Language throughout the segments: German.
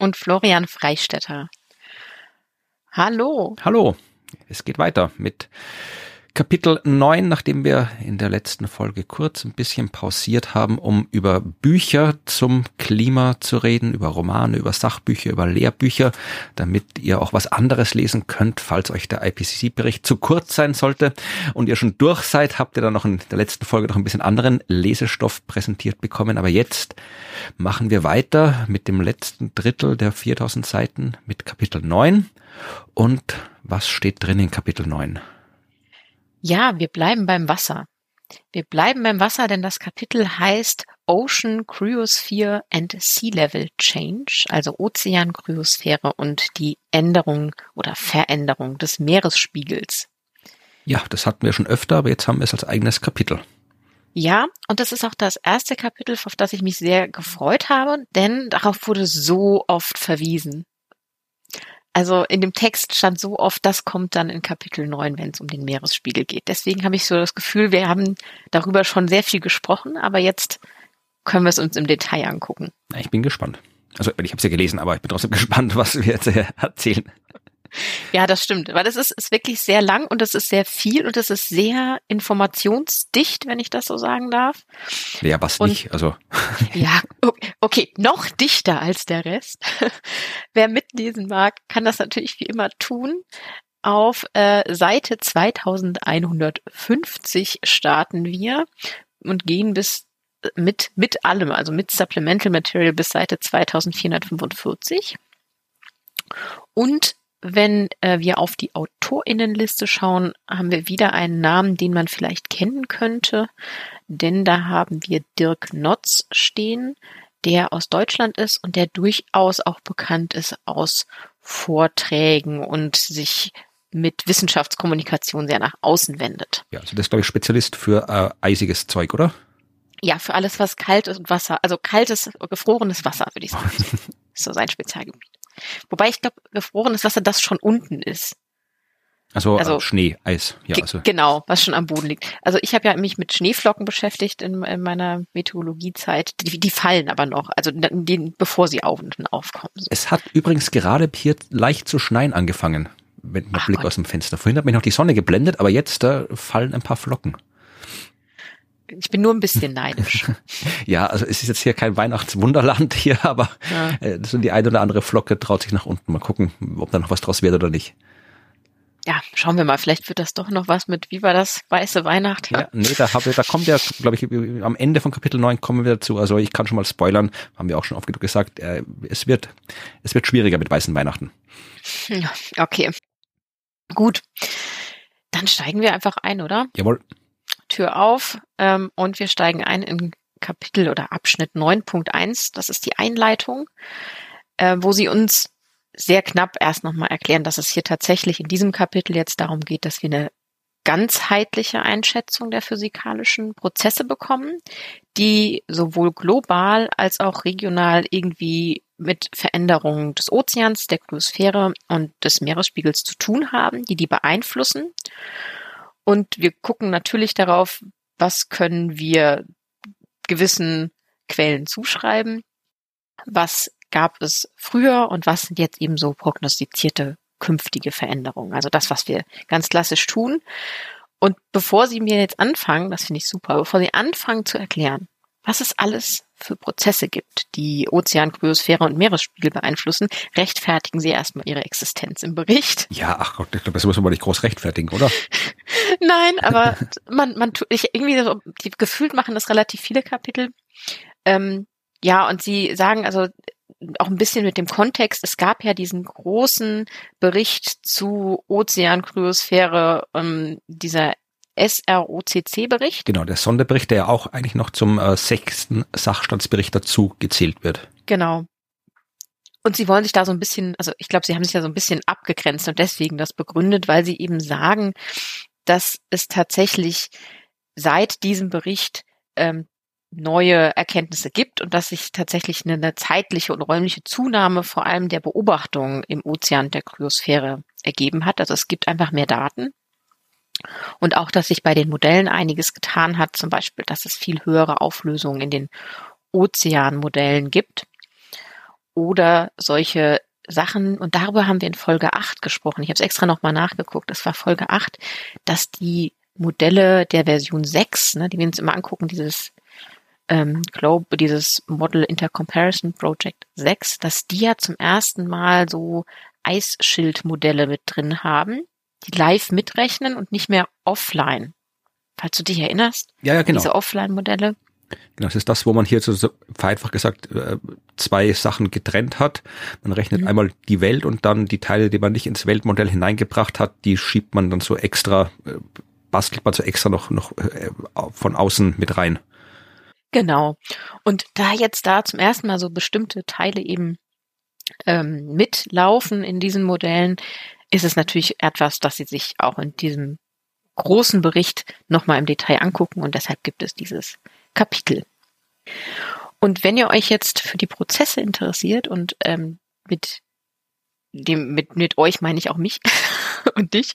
und Florian Freistetter. Hallo. Hallo. Es geht weiter mit Kapitel 9, nachdem wir in der letzten Folge kurz ein bisschen pausiert haben, um über Bücher zum Klima zu reden, über Romane, über Sachbücher, über Lehrbücher, damit ihr auch was anderes lesen könnt, falls euch der IPCC-Bericht zu kurz sein sollte und ihr schon durch seid, habt ihr dann noch in der letzten Folge noch ein bisschen anderen Lesestoff präsentiert bekommen. Aber jetzt machen wir weiter mit dem letzten Drittel der 4000 Seiten mit Kapitel 9. Und was steht drin in Kapitel 9? Ja, wir bleiben beim Wasser. Wir bleiben beim Wasser, denn das Kapitel heißt Ocean Cryosphere and Sea Level Change, also Ozeankryosphäre und die Änderung oder Veränderung des Meeresspiegels. Ja, das hatten wir schon öfter, aber jetzt haben wir es als eigenes Kapitel. Ja, und das ist auch das erste Kapitel, auf das ich mich sehr gefreut habe, denn darauf wurde so oft verwiesen. Also in dem Text stand so oft, das kommt dann in Kapitel 9, wenn es um den Meeresspiegel geht. Deswegen habe ich so das Gefühl, wir haben darüber schon sehr viel gesprochen, aber jetzt können wir es uns im Detail angucken. Ich bin gespannt. Also ich habe es ja gelesen, aber ich bin trotzdem gespannt, was wir jetzt erzählen. Ja, das stimmt. Weil das ist, ist wirklich sehr lang und es ist sehr viel und es ist sehr informationsdicht, wenn ich das so sagen darf. Ja, was und, nicht, also. Ja, okay, noch dichter als der Rest. Wer mitlesen mag, kann das natürlich wie immer tun. Auf äh, Seite 2150 starten wir und gehen bis mit, mit allem, also mit Supplemental Material bis Seite 2445. Und wenn äh, wir auf die Autorinnenliste schauen, haben wir wieder einen Namen, den man vielleicht kennen könnte, denn da haben wir Dirk Notz stehen, der aus Deutschland ist und der durchaus auch bekannt ist aus Vorträgen und sich mit Wissenschaftskommunikation sehr nach außen wendet. Ja, also das ist, glaube ich, Spezialist für äh, eisiges Zeug, oder? Ja, für alles, was kalt ist und Wasser, also kaltes, gefrorenes Wasser, würde ich sagen. ist so sein Spezialgebiet. Wobei ich glaube, gefrorenes Wasser das schon unten ist. Also, also Schnee, Eis, ja. Also. Genau, was schon am Boden liegt. Also ich habe ja mich mit Schneeflocken beschäftigt in, in meiner Meteorologiezeit. Die, die, fallen aber noch, also die, bevor sie auf und aufkommen. So. Es hat übrigens gerade hier leicht zu schneien angefangen, mit einem Blick Gott. aus dem Fenster. Vorhin hat mich noch die Sonne geblendet, aber jetzt da fallen ein paar Flocken. Ich bin nur ein bisschen neidisch. ja, also es ist jetzt hier kein Weihnachtswunderland hier, aber ja. äh, so die eine oder andere Flocke traut sich nach unten. Mal gucken, ob da noch was draus wird oder nicht. Ja, schauen wir mal. Vielleicht wird das doch noch was mit, wie war das, weiße Weihnacht? Ja, nee, da, hab, da kommt ja, glaube ich, am Ende von Kapitel 9 kommen wir dazu. Also ich kann schon mal spoilern, haben wir auch schon oft genug gesagt, äh, es wird, es wird schwieriger mit weißen Weihnachten. Ja, okay. Gut. Dann steigen wir einfach ein, oder? Jawohl. Tür auf ähm, und wir steigen ein in Kapitel oder Abschnitt 9.1. Das ist die Einleitung, äh, wo sie uns sehr knapp erst nochmal erklären, dass es hier tatsächlich in diesem Kapitel jetzt darum geht, dass wir eine ganzheitliche Einschätzung der physikalischen Prozesse bekommen, die sowohl global als auch regional irgendwie mit Veränderungen des Ozeans, der Kryosphäre und des Meeresspiegels zu tun haben, die die beeinflussen. Und wir gucken natürlich darauf, was können wir gewissen Quellen zuschreiben, was gab es früher und was sind jetzt eben so prognostizierte künftige Veränderungen. Also das, was wir ganz klassisch tun. Und bevor Sie mir jetzt anfangen, das finde ich super, bevor Sie anfangen zu erklären, was es alles für Prozesse gibt, die Ozean, Kryosphäre und Meeresspiegel beeinflussen, rechtfertigen Sie erstmal Ihre Existenz im Bericht. Ja, ach Gott, ich glaube, das muss man nicht groß rechtfertigen, oder? Nein, aber man, man tut, ich irgendwie so, die gefühlt machen das relativ viele Kapitel. Ähm, ja, und sie sagen also auch ein bisschen mit dem Kontext, es gab ja diesen großen Bericht zu Ozeankryosphäre, ähm, dieser SROCC-Bericht. Genau, der Sonderbericht, der ja auch eigentlich noch zum äh, sechsten Sachstandsbericht dazu gezählt wird. Genau. Und sie wollen sich da so ein bisschen, also ich glaube, sie haben sich da so ein bisschen abgegrenzt und deswegen das begründet, weil sie eben sagen, dass es tatsächlich seit diesem Bericht ähm, neue Erkenntnisse gibt und dass sich tatsächlich eine, eine zeitliche und räumliche Zunahme vor allem der Beobachtungen im Ozean der Kryosphäre ergeben hat. Also es gibt einfach mehr Daten. Und auch, dass sich bei den Modellen einiges getan hat, zum Beispiel, dass es viel höhere Auflösungen in den Ozeanmodellen gibt. Oder solche Sachen, und darüber haben wir in Folge 8 gesprochen. Ich habe es extra nochmal nachgeguckt. Es war Folge 8, dass die Modelle der Version 6, ne, die wir uns immer angucken, dieses ähm, Globe, dieses Model Intercomparison Project 6, dass die ja zum ersten Mal so Eisschildmodelle mit drin haben, die live mitrechnen und nicht mehr offline. Falls du dich erinnerst. Ja, ja, genau. Diese Offline-Modelle. Genau, das ist das, wo man hier so vereinfacht gesagt äh, zwei Sachen getrennt hat. Man rechnet mhm. einmal die Welt und dann die Teile, die man nicht ins Weltmodell hineingebracht hat, die schiebt man dann so extra, äh, bastelt man so extra noch, noch äh, von außen mit rein. Genau. Und da jetzt da zum ersten Mal so bestimmte Teile eben ähm, mitlaufen in diesen Modellen, ist es natürlich etwas, das Sie sich auch in diesem großen Bericht nochmal im Detail angucken und deshalb gibt es dieses Kapitel. Und wenn ihr euch jetzt für die Prozesse interessiert und ähm, mit dem, mit, mit euch meine ich auch mich und dich,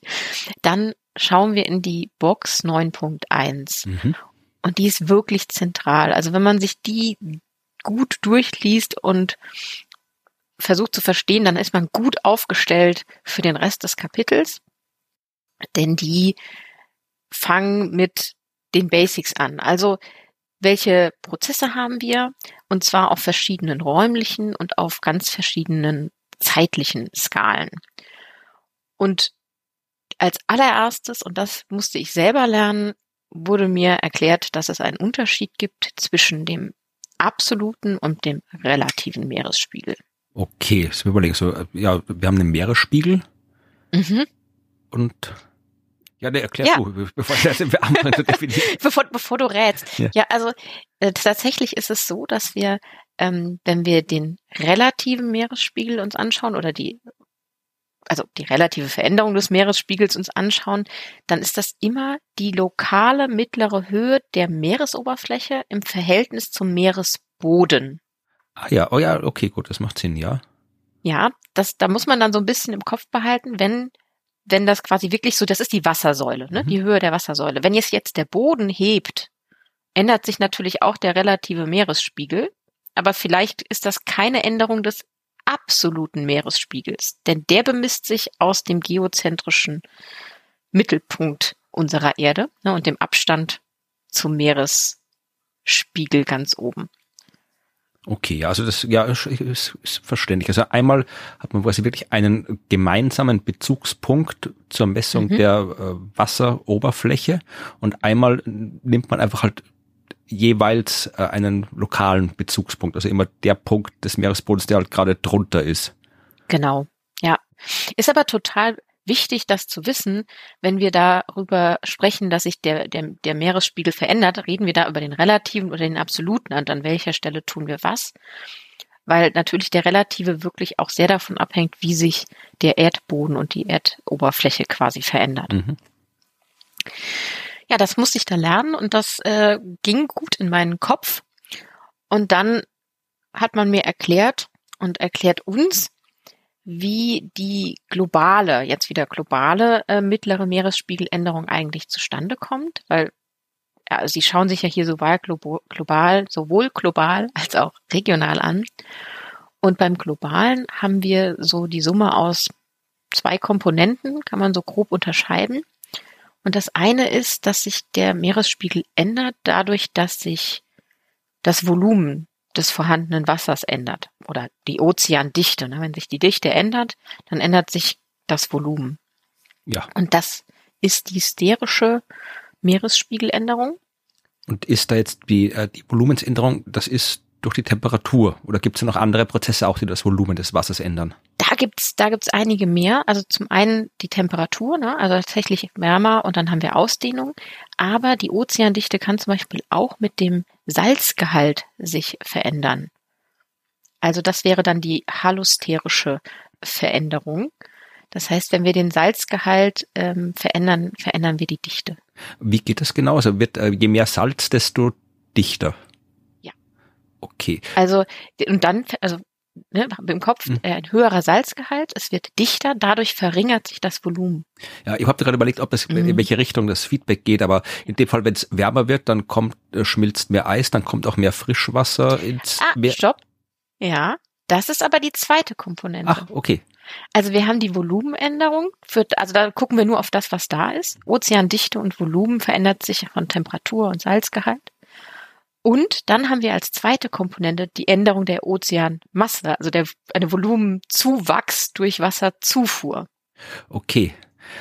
dann schauen wir in die Box 9.1. Mhm. Und die ist wirklich zentral. Also wenn man sich die gut durchliest und versucht zu verstehen, dann ist man gut aufgestellt für den Rest des Kapitels. Denn die fangen mit den Basics an. Also welche Prozesse haben wir? Und zwar auf verschiedenen räumlichen und auf ganz verschiedenen zeitlichen Skalen. Und als allererstes, und das musste ich selber lernen, wurde mir erklärt, dass es einen Unterschied gibt zwischen dem absoluten und dem relativen Meeresspiegel. Okay, das überlegen. So, ja, wir haben einen Meeresspiegel. Mhm. Und ja, ne, erklär ja. du, bevor, bevor, bevor du rätst. Ja, ja also äh, tatsächlich ist es so, dass wir, ähm, wenn wir den relativen Meeresspiegel uns anschauen oder die also die relative Veränderung des Meeresspiegels uns anschauen, dann ist das immer die lokale mittlere Höhe der Meeresoberfläche im Verhältnis zum Meeresboden. Ah ja, oh ja, okay, gut, das macht Sinn, ja. Ja, das, da muss man dann so ein bisschen im Kopf behalten, wenn, wenn das quasi wirklich so, das ist die Wassersäule, ne, mhm. die Höhe der Wassersäule. Wenn jetzt jetzt der Boden hebt, ändert sich natürlich auch der relative Meeresspiegel, aber vielleicht ist das keine Änderung des absoluten Meeresspiegels, denn der bemisst sich aus dem geozentrischen Mittelpunkt unserer Erde ne, und dem Abstand zum Meeresspiegel ganz oben. Okay, also das ja ist, ist verständlich. Also einmal hat man quasi wirklich einen gemeinsamen Bezugspunkt zur Messung mhm. der äh, Wasseroberfläche und einmal nimmt man einfach halt jeweils äh, einen lokalen Bezugspunkt, also immer der Punkt des Meeresbodens, der halt gerade drunter ist. Genau, ja. Ist aber total wichtig, das zu wissen, wenn wir darüber sprechen, dass sich der, der, der Meeresspiegel verändert, reden wir da über den relativen oder den absoluten und an welcher Stelle tun wir was. Weil natürlich der relative wirklich auch sehr davon abhängt, wie sich der Erdboden und die Erdoberfläche quasi verändert. Mhm ja, das musste ich da lernen und das äh, ging gut in meinen Kopf. Und dann hat man mir erklärt und erklärt uns, wie die globale, jetzt wieder globale äh, mittlere Meeresspiegeländerung eigentlich zustande kommt, weil ja, sie schauen sich ja hier sowohl global, sowohl global als auch regional an. Und beim globalen haben wir so die Summe aus zwei Komponenten, kann man so grob unterscheiden. Und das eine ist, dass sich der Meeresspiegel ändert dadurch, dass sich das Volumen des vorhandenen Wassers ändert oder die Ozeandichte. Ne? Wenn sich die Dichte ändert, dann ändert sich das Volumen. Ja. Und das ist die sterische Meeresspiegeländerung. Und ist da jetzt die, äh, die Volumensänderung, das ist durch die Temperatur? Oder gibt es noch andere Prozesse auch, die das Volumen des Wassers ändern? Da gibt's da gibt's einige mehr. Also zum einen die Temperatur, ne? also tatsächlich wärmer und dann haben wir Ausdehnung. Aber die Ozeandichte kann zum Beispiel auch mit dem Salzgehalt sich verändern. Also das wäre dann die hallusterische Veränderung. Das heißt, wenn wir den Salzgehalt ähm, verändern, verändern wir die Dichte. Wie geht das genau? Also wird äh, je mehr Salz, desto dichter. Ja. Okay. Also und dann, also ne, im Kopf Mhm. äh, ein höherer Salzgehalt, es wird dichter, dadurch verringert sich das Volumen. Ja, ich habe gerade überlegt, ob das in Mhm. welche Richtung das Feedback geht, aber in dem Fall, wenn es wärmer wird, dann kommt äh, schmilzt mehr Eis, dann kommt auch mehr Frischwasser ins Ah, Meer. stopp. Ja, das ist aber die zweite Komponente. Ach, okay. Also wir haben die Volumenänderung, für, also da gucken wir nur auf das, was da ist. Ozeandichte und Volumen verändert sich von Temperatur und Salzgehalt. Und dann haben wir als zweite Komponente die Änderung der Ozeanmasse, also der, eine Volumenzuwachs durch Wasserzufuhr. Okay.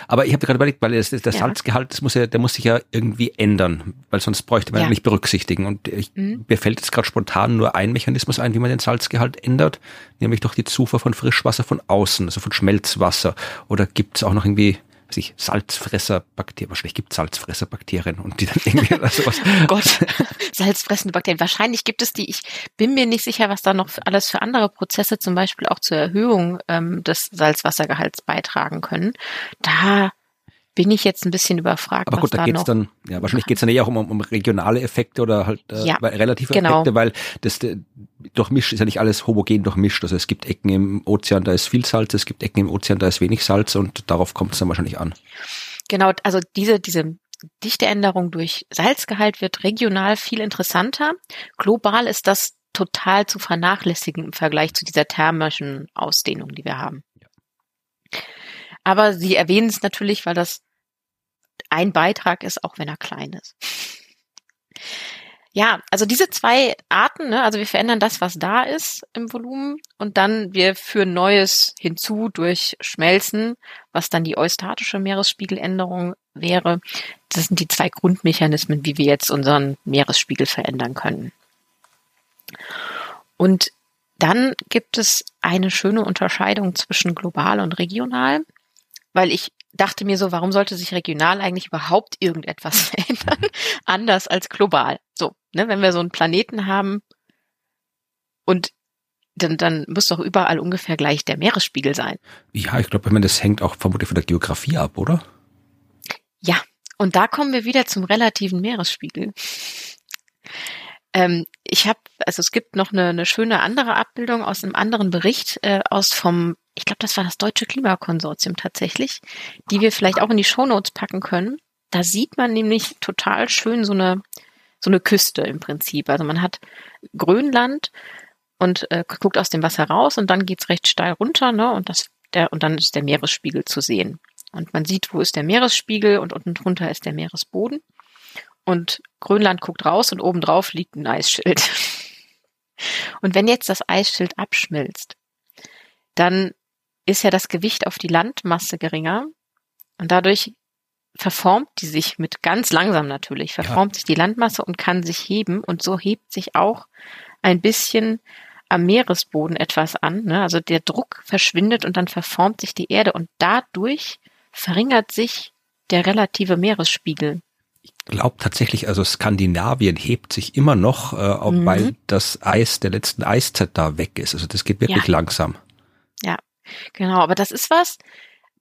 Aber ich habe gerade überlegt, weil das, das, der Ja. Salzgehalt, das muss ja, der muss sich ja irgendwie ändern, weil sonst bräuchte man Ja. ja. nicht berücksichtigen. Und ich, Mhm. mir fällt jetzt gerade spontan nur ein Mechanismus ein, wie man den Salzgehalt ändert, nämlich durch die Zufuhr von Frischwasser von außen, also von Schmelzwasser. Oder gibt es auch noch irgendwie, weiß ich, Salzfresserbakterien? Wahrscheinlich gibt es Salzfresserbakterien und die dann irgendwie oder sowas. Oh Gott, salzfressende Bakterien. Wahrscheinlich gibt es die. Ich bin mir nicht sicher, was da noch alles für andere Prozesse zum Beispiel auch zur Erhöhung ähm, des Salzwassergehalts beitragen können. Da bin ich jetzt ein bisschen überfragt, Aber gut, da da geht's noch. dann, ja, wahrscheinlich geht's dann eher auch um, um regionale Effekte oder halt äh, Ja, relative genau. Effekte, weil das äh, durchmischt ist ja nicht alles homogen durchmischt. Also es gibt Ecken im Ozean, da ist viel Salz, es gibt Ecken im Ozean, da ist wenig Salz und darauf kommt es dann wahrscheinlich an. Genau, also diese, diese Dichteänderung durch Salzgehalt wird regional viel interessanter. Global ist das total zu vernachlässigen im Vergleich zu dieser thermischen Ausdehnung, die wir haben. Aber Sie erwähnen es natürlich, weil das ein Beitrag ist, auch wenn er klein ist. Ja, also diese zwei Arten, ne, also wir verändern das, was da ist im Volumen und dann wir führen Neues hinzu durch Schmelzen, was dann die eustatische Meeresspiegeländerung wäre. Das sind die zwei Grundmechanismen, wie wir jetzt unseren Meeresspiegel verändern können. Und dann gibt es eine schöne Unterscheidung zwischen global und regional, weil ich dachte mir so, warum sollte sich regional eigentlich überhaupt irgendetwas verändern, anders als global? So, ne, wenn wir so einen Planeten haben und dann, dann muss doch überall ungefähr gleich der Meeresspiegel sein. Ja, ich glaube, das hängt auch vermutlich von der Geografie ab, oder? Ja, und da kommen wir wieder zum relativen Meeresspiegel. Ähm, ich habe, also es gibt noch eine, eine schöne andere Abbildung aus einem anderen Bericht äh, aus vom, ich glaube, das war das Deutsche Klimakonsortium tatsächlich, die wir vielleicht auch in die Shownotes packen können. Da sieht man nämlich total schön so eine so eine Küste im Prinzip. Also man hat Grönland und äh, guckt aus dem Wasser raus und dann geht's recht steil runter, ne? Und das der und dann ist der Meeresspiegel zu sehen. Und man sieht, wo ist der Meeresspiegel und unten drunter ist der Meeresboden. Und Grönland guckt raus und oben drauf liegt ein Eisschild. Und wenn jetzt das Eisschild abschmilzt, dann ist ja das Gewicht auf die Landmasse geringer und dadurch verformt die sich mit ganz langsam natürlich, verformt sich die Landmasse und kann sich heben und so hebt sich auch ein bisschen am Meeresboden etwas an. Ne? Also der Druck verschwindet und dann verformt sich die Erde und dadurch verringert sich der relative Meeresspiegel. Ich glaube tatsächlich, also Skandinavien hebt sich immer noch, äh, auch Mhm. weil das Eis der letzten Eiszeit da weg ist. Also das geht wirklich Ja. langsam. Genau, aber das ist was,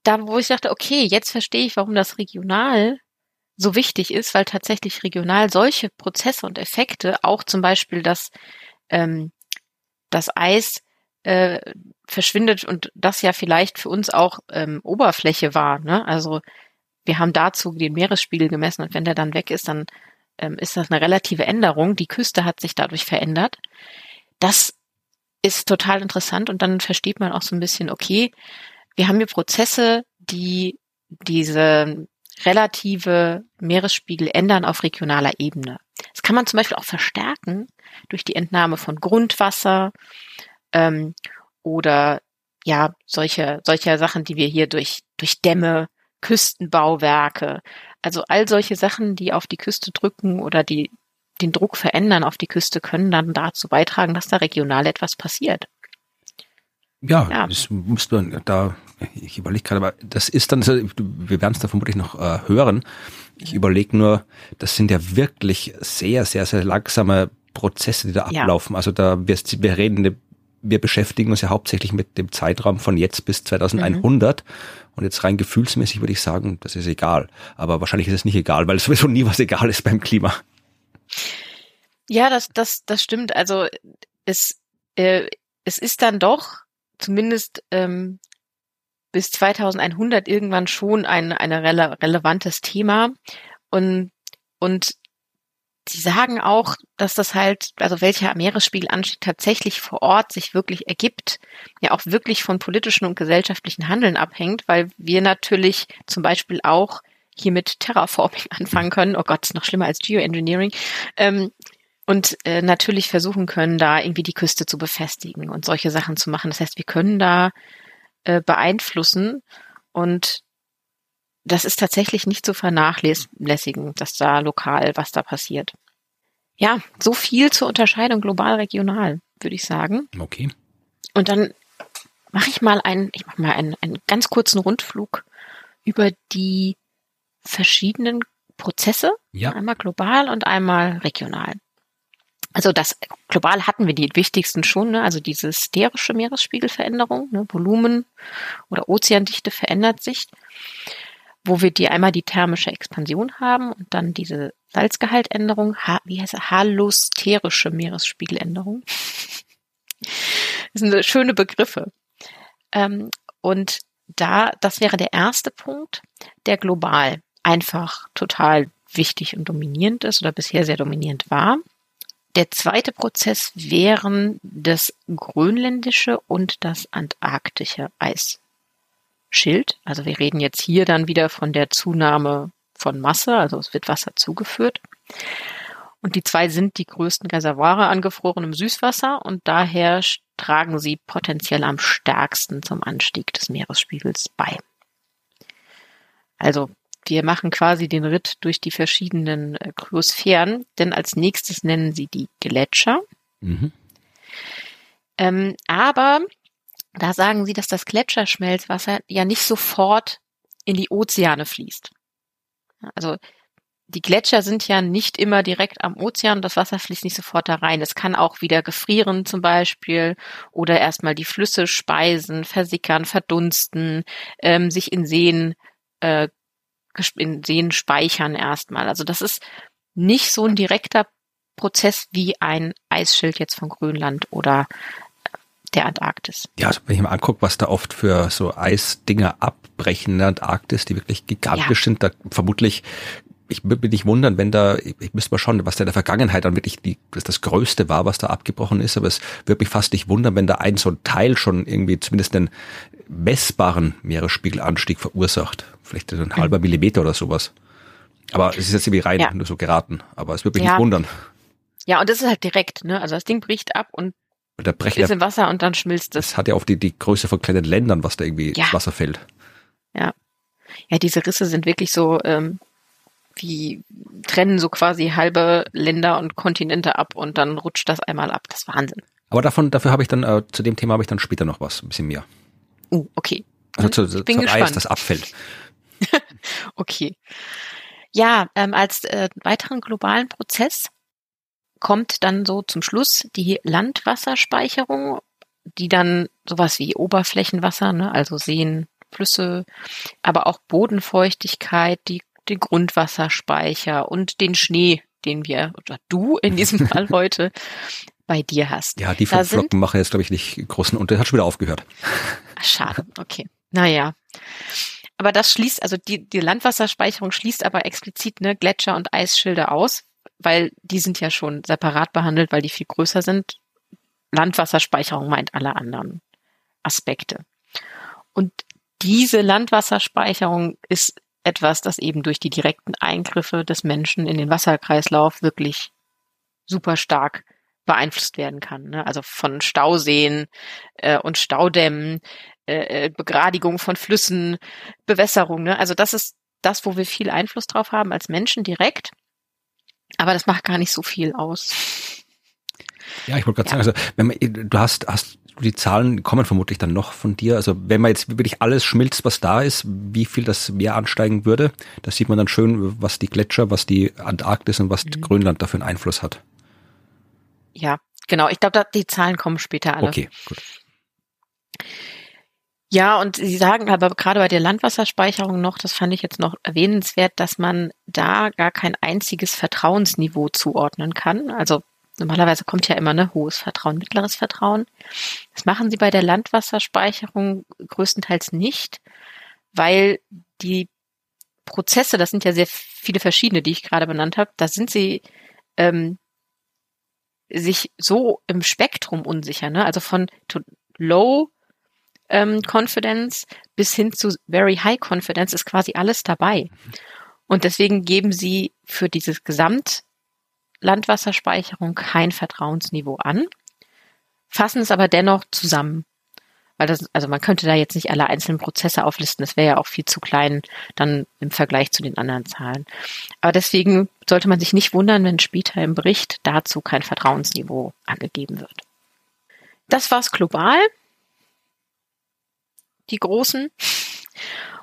da wo ich dachte, okay, jetzt verstehe ich, warum das regional so wichtig ist, weil tatsächlich regional solche Prozesse und Effekte, auch zum Beispiel das, ähm, das Eis äh, verschwindet und das ja vielleicht für uns auch ähm, Oberfläche war. Ne? Also wir haben dazu den Meeresspiegel gemessen und wenn der dann weg ist, dann ähm, ist das eine relative Änderung. Die Küste hat sich dadurch verändert. Das ist total interessant und dann versteht man auch so ein bisschen, okay, wir haben hier Prozesse, die diese relative Meeresspiegel ändern auf regionaler Ebene. Das kann man zum Beispiel auch verstärken durch die Entnahme von Grundwasser ähm, oder ja solche solcher Sachen, die wir hier durch durch Dämme, Küstenbauwerke, also all solche Sachen, die auf die Küste drücken oder die den Druck verändern auf die Küste, können dann dazu beitragen, dass da regional etwas passiert. Ja, Ja. das muss man da, ich überlege gerade, aber das ist dann, wir werden es da vermutlich noch äh, hören. Ich überlege nur, das sind ja wirklich sehr, sehr, sehr langsame Prozesse, die da Ja. ablaufen. Also da, wir, wir reden wir beschäftigen uns ja hauptsächlich mit dem Zeitraum von jetzt bis 2100. Mhm. Und jetzt rein gefühlsmäßig würde ich sagen, das ist egal. Aber wahrscheinlich ist es nicht egal, weil es sowieso nie was egal ist beim Klima. Ja, das, das, das stimmt. Also es, äh, es ist dann doch zumindest ähm, bis 2100 irgendwann schon ein, ein rele relevantes Thema. Und, und Sie sagen auch, dass das halt, also welcher Meeresspiegelanstieg tatsächlich vor Ort sich wirklich ergibt, ja auch wirklich von politischen und gesellschaftlichen Handeln abhängt, weil wir natürlich zum Beispiel auch hier mit Terraforming anfangen können. Oh Gott, ist noch schlimmer als Geoengineering. Ähm, und äh, natürlich versuchen können, da irgendwie die Küste zu befestigen und solche Sachen zu machen. Das heißt, wir können da äh, beeinflussen und das ist tatsächlich nicht zu vernachlässigen, dass da lokal was da passiert. Ja, so viel zur Unterscheidung global-regional, würde ich sagen. Okay. Und dann mache ich mal einen, ich mache mal einen, einen ganz kurzen Rundflug über die verschiedenen Prozesse. Ja. Einmal global und einmal regional. Also das global hatten wir die wichtigsten schon, ne? also diese sterische Meeresspiegelveränderung, ne? Volumen oder Ozeandichte verändert sich wo wir die einmal die thermische Expansion haben und dann diese Salzgehaltänderung, wie heißt er, halosterische Meeresspiegeländerung. Das sind schöne Begriffe. Ähm, und da, das wäre der erste Punkt, der global einfach total wichtig und dominierend ist oder bisher sehr dominierend war. Der zweite Prozess wären das grönländische und das antarktische Eis. Schild. Also wir reden jetzt hier dann wieder von der Zunahme von Masse, also es wird Wasser zugeführt. Und die zwei sind die größten Reservoire an gefrorenem Süßwasser und daher tragen sie potenziell am stärksten zum Anstieg des Meeresspiegels bei. Also wir machen quasi den Ritt durch die verschiedenen äh, Kryosphären, denn als nächstes nennen sie die Gletscher. Mhm. Ähm, aber da sagen sie, dass das Gletscherschmelzwasser ja nicht sofort in die Ozeane fließt. Also die Gletscher sind ja nicht immer direkt am Ozean, das Wasser fließt nicht sofort da rein. Es kann auch wieder gefrieren zum Beispiel oder erstmal die Flüsse speisen, versickern, verdunsten, ähm, sich in Seen, äh, in Seen speichern erstmal. Also das ist nicht so ein direkter Prozess wie ein Eisschild jetzt von Grönland oder der Antarktis. Ja, also wenn ich mir angucke, was da oft für so Eisdinger abbrechen in der Antarktis, die wirklich gigantisch ja. sind, da vermutlich ich würde mich nicht wundern, wenn da, ich, ich müsste mal schauen, was da in der Vergangenheit dann wirklich die, das, das Größte war, was da abgebrochen ist, aber es würde mich fast nicht wundern, wenn da ein so ein Teil schon irgendwie zumindest einen messbaren Meeresspiegelanstieg verursacht. Vielleicht ein halber mhm. Millimeter oder sowas. Aber es ist jetzt irgendwie rein, ja. nur so geraten. Aber es würde mich ja. nicht wundern. Ja, und das ist halt direkt, ne? Also das Ding bricht ab und der Brecher, ist im Wasser und dann schmilzt es. Das hat ja auch die, die Größe von kleinen Ländern, was da irgendwie ja. ins Wasser fällt. Ja. Ja, diese Risse sind wirklich so, ähm, wie trennen so quasi halbe Länder und Kontinente ab und dann rutscht das einmal ab. Das ist Wahnsinn. Aber davon, dafür habe ich dann, äh, zu dem Thema habe ich dann später noch was, ein bisschen mehr. Uh, okay. Also zu, zu, zu Eis, das abfällt. okay. Ja, ähm, als äh, weiteren globalen Prozess kommt dann so zum Schluss die Landwasserspeicherung, die dann sowas wie Oberflächenwasser, ne, also Seen, Flüsse, aber auch Bodenfeuchtigkeit, die, den Grundwasserspeicher und den Schnee, den wir, oder du in diesem Fall heute, bei dir hast. Ja, die fünf Flocken machen jetzt, glaube ich, nicht großen Unterschied. Hat schon wieder aufgehört. Ach, schade, okay. Naja. Aber das schließt, also die, die Landwasserspeicherung schließt aber explizit ne, Gletscher und Eisschilde aus, weil die sind ja schon separat behandelt, weil die viel größer sind. Landwasserspeicherung meint alle anderen Aspekte. Und diese Landwasserspeicherung ist etwas, das eben durch die direkten Eingriffe des Menschen in den Wasserkreislauf wirklich super stark beeinflusst werden kann. Ne? Also von Stauseen äh, und Staudämmen, äh, äh Begradigung von Flüssen, Bewässerung. Ne? Also das ist das, wo wir viel Einfluss drauf haben als Menschen direkt. Aber das macht gar nicht so viel aus. Ja, ich wollte gerade ja. sagen, also wenn man, du hast, hast die Zahlen kommen vermutlich dann noch von dir. Also wenn man jetzt wirklich alles schmilzt, was da ist, wie viel das Meer ansteigen würde, da sieht man dann schön, was die Gletscher, was die Antarktis und was mhm. Grönland dafür einen Einfluss hat. Ja, Genau, ich glaube, die Zahlen kommen später alle. Okay, gut. Ja, und Sie sagen aber gerade bei der Landwasserspeicherung noch, das fand ich jetzt noch erwähnenswert, dass man da gar kein einziges Vertrauensniveau zuordnen kann. Also normalerweise kommt ja immer ne hohes Vertrauen, mittleres Vertrauen. Das machen Sie bei der Landwasserspeicherung größtenteils nicht, weil die Prozesse, das sind ja sehr viele verschiedene, die ich gerade benannt habe, da sind sie ähm, sich so im Spektrum unsicher, ne? Also von low ähm, Confidence bis hin zu Very High Confidence ist quasi alles dabei. Und deswegen geben sie für diese Gesamtlandwasserspeicherung kein Vertrauensniveau an, fassen es aber dennoch zusammen. Weil das, also man könnte da jetzt nicht alle einzelnen Prozesse auflisten, das wäre ja auch viel zu klein dann im Vergleich zu den anderen Zahlen. Aber deswegen sollte man sich nicht wundern, wenn später im Bericht dazu kein Vertrauensniveau angegeben wird. Das war's global die großen.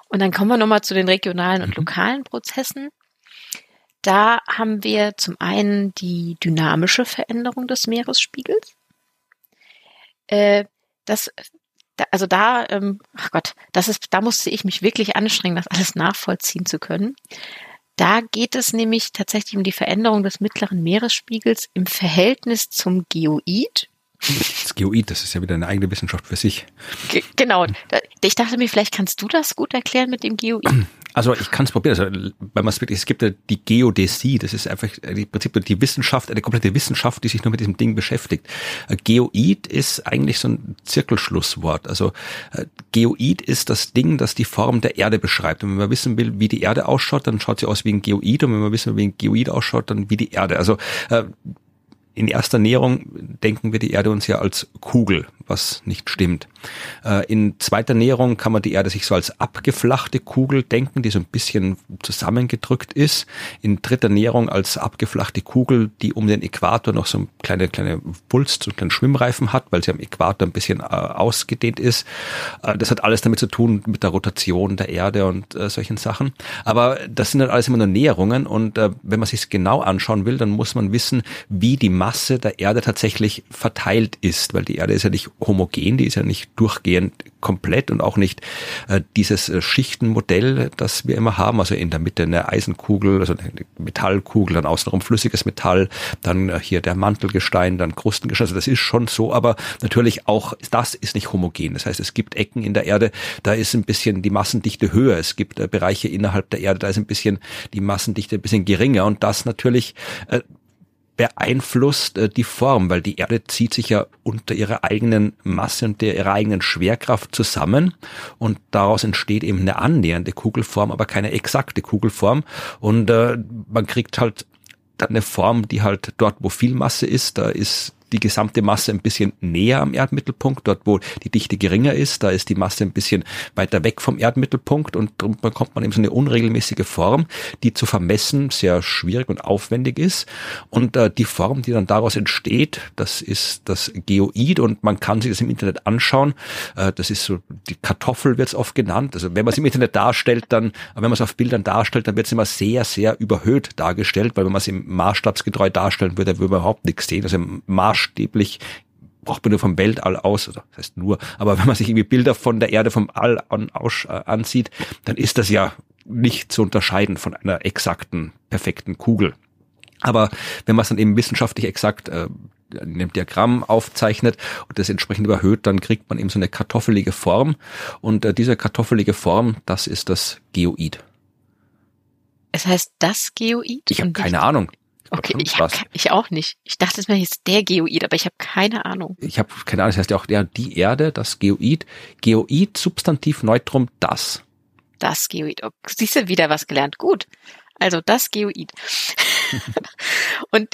Und dann kommen wir nochmal zu den regionalen und mhm. lokalen Prozessen. Da haben wir zum einen die dynamische Veränderung des Meeresspiegels. Äh, das, also da, ähm, ach Gott, das ist, da musste ich mich wirklich anstrengen, das alles nachvollziehen zu können. Da geht es nämlich tatsächlich um die Veränderung des mittleren Meeresspiegels im Verhältnis zum Geoid, das Geoid, das ist ja wieder eine eigene Wissenschaft für sich. G genau. Ich dachte mir, vielleicht kannst du das gut erklären mit dem Geoid. Also ich kann es probieren. Also, man es wirklich, es gibt ja die Geodäsie, das ist einfach im Prinzip die Wissenschaft, eine komplette Wissenschaft, die sich nur mit diesem Ding beschäftigt. Geoid ist eigentlich so ein Zirkelschlusswort. Also äh, Geoid ist das Ding, das die Form der Erde beschreibt. Und wenn man wissen will, wie die Erde ausschaut, dann schaut sie aus wie ein Geoid. Und wenn man wissen will, wie ein Geoid ausschaut, dann wie die Erde. Also äh, in erster Näherung denken wir die Erde uns ja als Kugel, was nicht stimmt. Äh, in zweiter Näherung kann man die Erde sich so als abgeflachte Kugel denken, die so ein bisschen zusammengedrückt ist. In dritter Näherung als abgeflachte Kugel, die um den Äquator noch so eine kleine, kleine Wulst, so einen kleinen Schwimmreifen hat, weil sie am Äquator ein bisschen äh, ausgedehnt ist. Äh, das hat alles damit zu tun mit der Rotation der Erde und solchen Sachen. Aber das sind dann alles immer nur Näherungen und wenn man sich genau anschauen will, dann muss man wissen, wie die Masse der Erde tatsächlich verteilt ist, weil die Erde ist ja nicht homogen, die ist ja nicht durchgehend komplett und auch nicht äh, dieses äh, Schichtenmodell, das wir immer haben, also in der Mitte eine Eisenkugel, also eine Metallkugel, dann außenrum flüssiges Metall, dann äh, hier der Mantelgestein, dann Krustengestein, also das ist schon so, aber natürlich auch das ist nicht homogen. Das heißt, es gibt Ecken in der Erde, da ist ein bisschen die Massendichte höher, es gibt äh, Bereiche innerhalb der Erde, da ist ein bisschen die Massendichte ein bisschen geringer und das natürlich äh, beeinflusst äh, die Form, weil die Erde zieht sich ja unter ihrer eigenen Masse und der, ihrer eigenen Schwerkraft zusammen und daraus entsteht eben eine annähernde Kugelform, aber keine exakte Kugelform. Und äh, man kriegt halt dann eine Form, die halt dort, wo viel Masse ist, da ist die gesamte Masse ein bisschen näher am Erdmittelpunkt. Dort, wo die Dichte geringer ist, da ist die Masse ein bisschen weiter weg vom Erdmittelpunkt und darum bekommt man eben so eine unregelmäßige Form, die zu vermessen sehr schwierig und aufwendig ist. Und äh, die Form, die dann daraus entsteht, das ist das Geoid und man kann sich das im Internet anschauen. Äh, das ist so, die Kartoffel wird es oft genannt. Also wenn man es im Internet darstellt, dann, wenn man es auf Bildern darstellt, dann wird es immer sehr, sehr überhöht dargestellt, weil wenn man es im maßstabsgetreu darstellen würde, würde man überhaupt nichts sehen. Also im Maß maßstäblich braucht man nur vom Weltall aus, also das heißt nur, aber wenn man sich irgendwie Bilder von der Erde vom All an, aus, äh, ansieht, dann ist das ja nicht zu unterscheiden von einer exakten, perfekten Kugel. Aber wenn man es dann eben wissenschaftlich exakt äh, in dem Diagramm aufzeichnet und das entsprechend überhöht, dann kriegt man eben so eine kartoffelige Form. Und äh, diese kartoffelige Form, das ist das Geoid. Es heißt das Geoid? Ich habe keine Ahnung. Okay, ich, hab, ich auch nicht. Ich dachte, es wäre jetzt der Geoid, aber ich habe keine Ahnung. Ich habe keine Ahnung, das heißt ja auch ja, die Erde, das Geoid. Geoid, Substantiv, Neutrum, das. Das Geoid. Oh, siehst du, wieder was gelernt. Gut. Also das Geoid. Und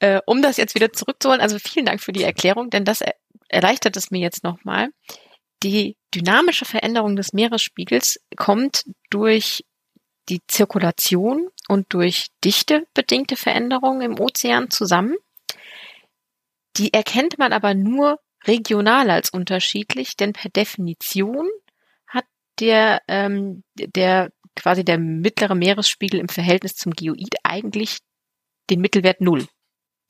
äh, um das jetzt wieder zurückzuholen, also vielen Dank für die Erklärung, denn das er erleichtert es mir jetzt nochmal. Die dynamische Veränderung des Meeresspiegels kommt durch die Zirkulation und durch Dichte bedingte Veränderungen im Ozean zusammen. Die erkennt man aber nur regional als unterschiedlich, denn per Definition hat der, ähm, der quasi der mittlere Meeresspiegel im Verhältnis zum Geoid eigentlich den Mittelwert Null.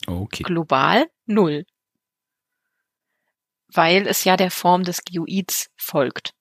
Okay. Global null. Weil es ja der Form des Geoids folgt.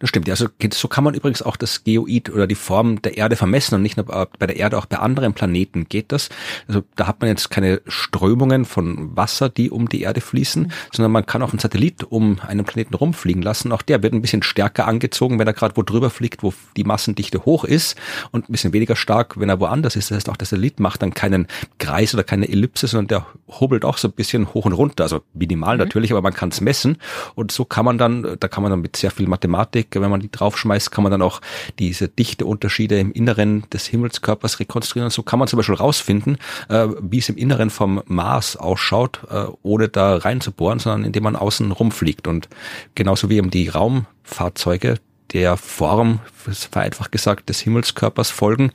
Das stimmt. Also so kann man übrigens auch das Geoid oder die Form der Erde vermessen und nicht nur bei der Erde, auch bei anderen Planeten geht das. Also da hat man jetzt keine Strömungen von Wasser, die um die Erde fließen, mhm. sondern man kann auch einen Satellit um einen Planeten rumfliegen lassen. Auch der wird ein bisschen stärker angezogen, wenn er gerade wo drüber fliegt, wo die Massendichte hoch ist und ein bisschen weniger stark, wenn er woanders ist. Das heißt, auch der Satellit macht dann keinen Kreis oder keine Ellipse, sondern der hobelt auch so ein bisschen hoch und runter. Also minimal mhm. natürlich, aber man kann es messen. Und so kann man dann, da kann man dann mit sehr viel Mathematik Optik, wenn man die draufschmeißt, kann man dann auch diese Dichteunterschiede im Inneren des Himmelskörpers rekonstruieren. So kann man zum Beispiel rausfinden, äh, wie es im Inneren vom Mars ausschaut, äh, ohne da reinzubohren, sondern indem man außen rumfliegt. Und genauso wie eben die Raumfahrzeuge der Form, vereinfacht gesagt, des Himmelskörpers folgen,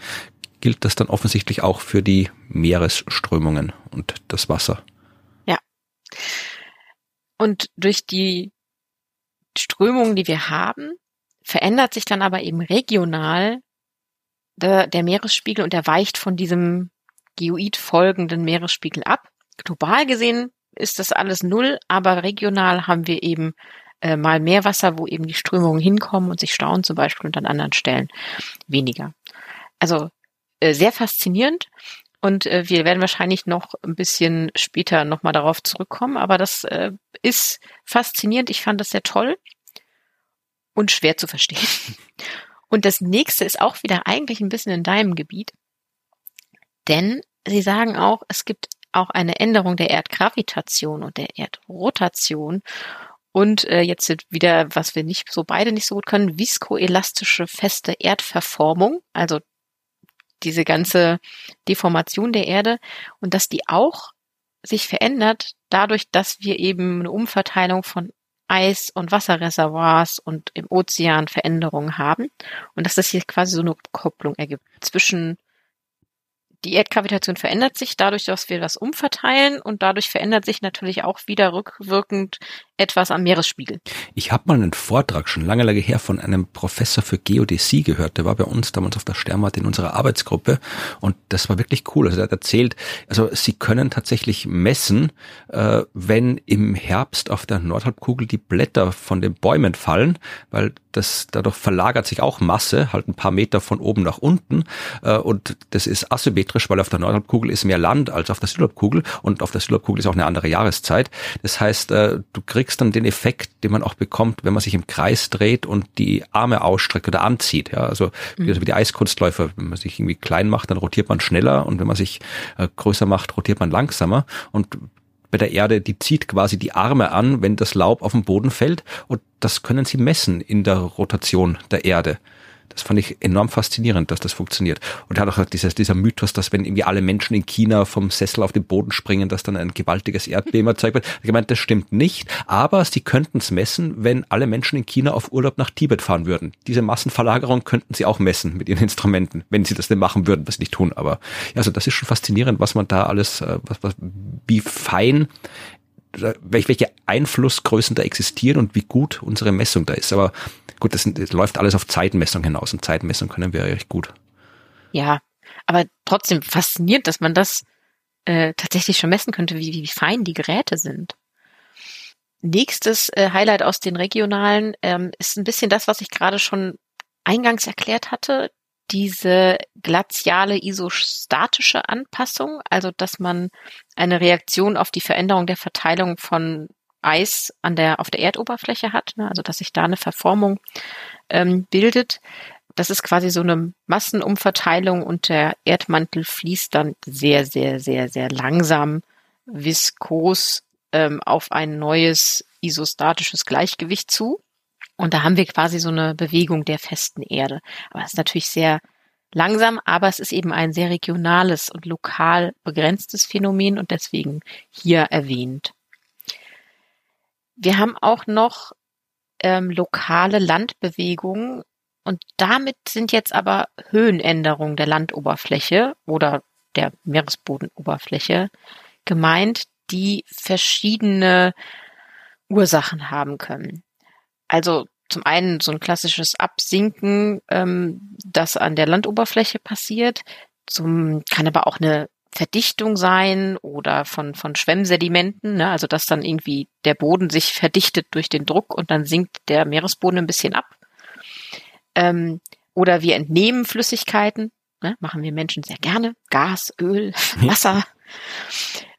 gilt das dann offensichtlich auch für die Meeresströmungen und das Wasser. Ja. Und durch die Strömungen, die wir haben, verändert sich dann aber eben regional der, der Meeresspiegel und er weicht von diesem Geoid folgenden Meeresspiegel ab. Global gesehen ist das alles null, aber regional haben wir eben äh, mal mehr Wasser, wo eben die Strömungen hinkommen und sich stauen zum Beispiel und an anderen Stellen weniger. Also äh, sehr faszinierend und äh, wir werden wahrscheinlich noch ein bisschen später nochmal darauf zurückkommen, aber das äh, ist faszinierend. Ich fand das sehr toll und schwer zu verstehen. Und das nächste ist auch wieder eigentlich ein bisschen in deinem Gebiet. Denn sie sagen auch, es gibt auch eine Änderung der Erdgravitation und der Erdrotation. Und äh, jetzt wieder, was wir nicht so beide nicht so gut können, viskoelastische feste Erdverformung, also diese ganze Deformation der Erde und dass die auch sich verändert dadurch, dass wir eben eine Umverteilung von Eis- und Wasserreservoirs und im Ozean Veränderungen haben. Und dass das hier quasi so eine Kopplung ergibt zwischen die Erdgravitation verändert sich dadurch, dass wir das umverteilen und dadurch verändert sich natürlich auch wieder rückwirkend etwas am Meeresspiegel. Ich habe mal einen Vortrag schon lange, lange her von einem Professor für Geodäsie gehört. Der war bei uns damals auf der Sternwarte in unserer Arbeitsgruppe und das war wirklich cool. Also er hat erzählt, also sie können tatsächlich messen, äh, wenn im Herbst auf der Nordhalbkugel die Blätter von den Bäumen fallen, weil das dadurch verlagert sich auch Masse, halt ein paar Meter von oben nach unten äh, und das ist asymmetrisch, weil auf der Nordhalbkugel ist mehr Land als auf der Südhalbkugel und auf der Südhalbkugel ist auch eine andere Jahreszeit. Das heißt, äh, du kriegst dann den Effekt, den man auch bekommt, wenn man sich im Kreis dreht und die Arme ausstreckt oder anzieht. Ja, also mhm. wie die Eiskunstläufer, wenn man sich irgendwie klein macht, dann rotiert man schneller und wenn man sich äh, größer macht, rotiert man langsamer und bei der Erde, die zieht quasi die Arme an, wenn das Laub auf den Boden fällt und das können sie messen in der Rotation der Erde. Das fand ich enorm faszinierend, dass das funktioniert. Und er hat auch dieses, dieser Mythos, dass wenn irgendwie alle Menschen in China vom Sessel auf den Boden springen, dass dann ein gewaltiges Erdbeben erzeugt wird. Ich meine, das stimmt nicht, aber sie könnten es messen, wenn alle Menschen in China auf Urlaub nach Tibet fahren würden. Diese Massenverlagerung könnten sie auch messen mit ihren Instrumenten, wenn sie das denn machen würden, was sie nicht tun. Aber ja, also das ist schon faszinierend, was man da alles, äh, was, was, wie fein welche Einflussgrößen da existieren und wie gut unsere Messung da ist. Aber Gut, das, das läuft alles auf Zeitmessung hinaus und Zeitmessung können wir recht gut. Ja, aber trotzdem faszinierend, dass man das äh, tatsächlich schon messen könnte, wie, wie fein die Geräte sind. Nächstes äh, Highlight aus den regionalen ähm, ist ein bisschen das, was ich gerade schon eingangs erklärt hatte, diese glaziale isostatische Anpassung, also dass man eine Reaktion auf die Veränderung der Verteilung von Eis an der, auf der Erdoberfläche hat, ne, also dass sich da eine Verformung ähm, bildet. Das ist quasi so eine Massenumverteilung und der Erdmantel fließt dann sehr, sehr, sehr, sehr langsam, viskos ähm, auf ein neues isostatisches Gleichgewicht zu. Und da haben wir quasi so eine Bewegung der festen Erde. Aber es ist natürlich sehr langsam, aber es ist eben ein sehr regionales und lokal begrenztes Phänomen und deswegen hier erwähnt. Wir haben auch noch ähm, lokale Landbewegungen und damit sind jetzt aber Höhenänderungen der Landoberfläche oder der Meeresbodenoberfläche gemeint, die verschiedene Ursachen haben können. Also zum einen so ein klassisches Absinken, ähm, das an der Landoberfläche passiert. Zum, kann aber auch eine Verdichtung sein oder von, von Schwemmsedimenten, ne? also dass dann irgendwie der Boden sich verdichtet durch den Druck und dann sinkt der Meeresboden ein bisschen ab. Ähm, oder wir entnehmen Flüssigkeiten, ne? machen wir Menschen sehr gerne, Gas, Öl, Wasser.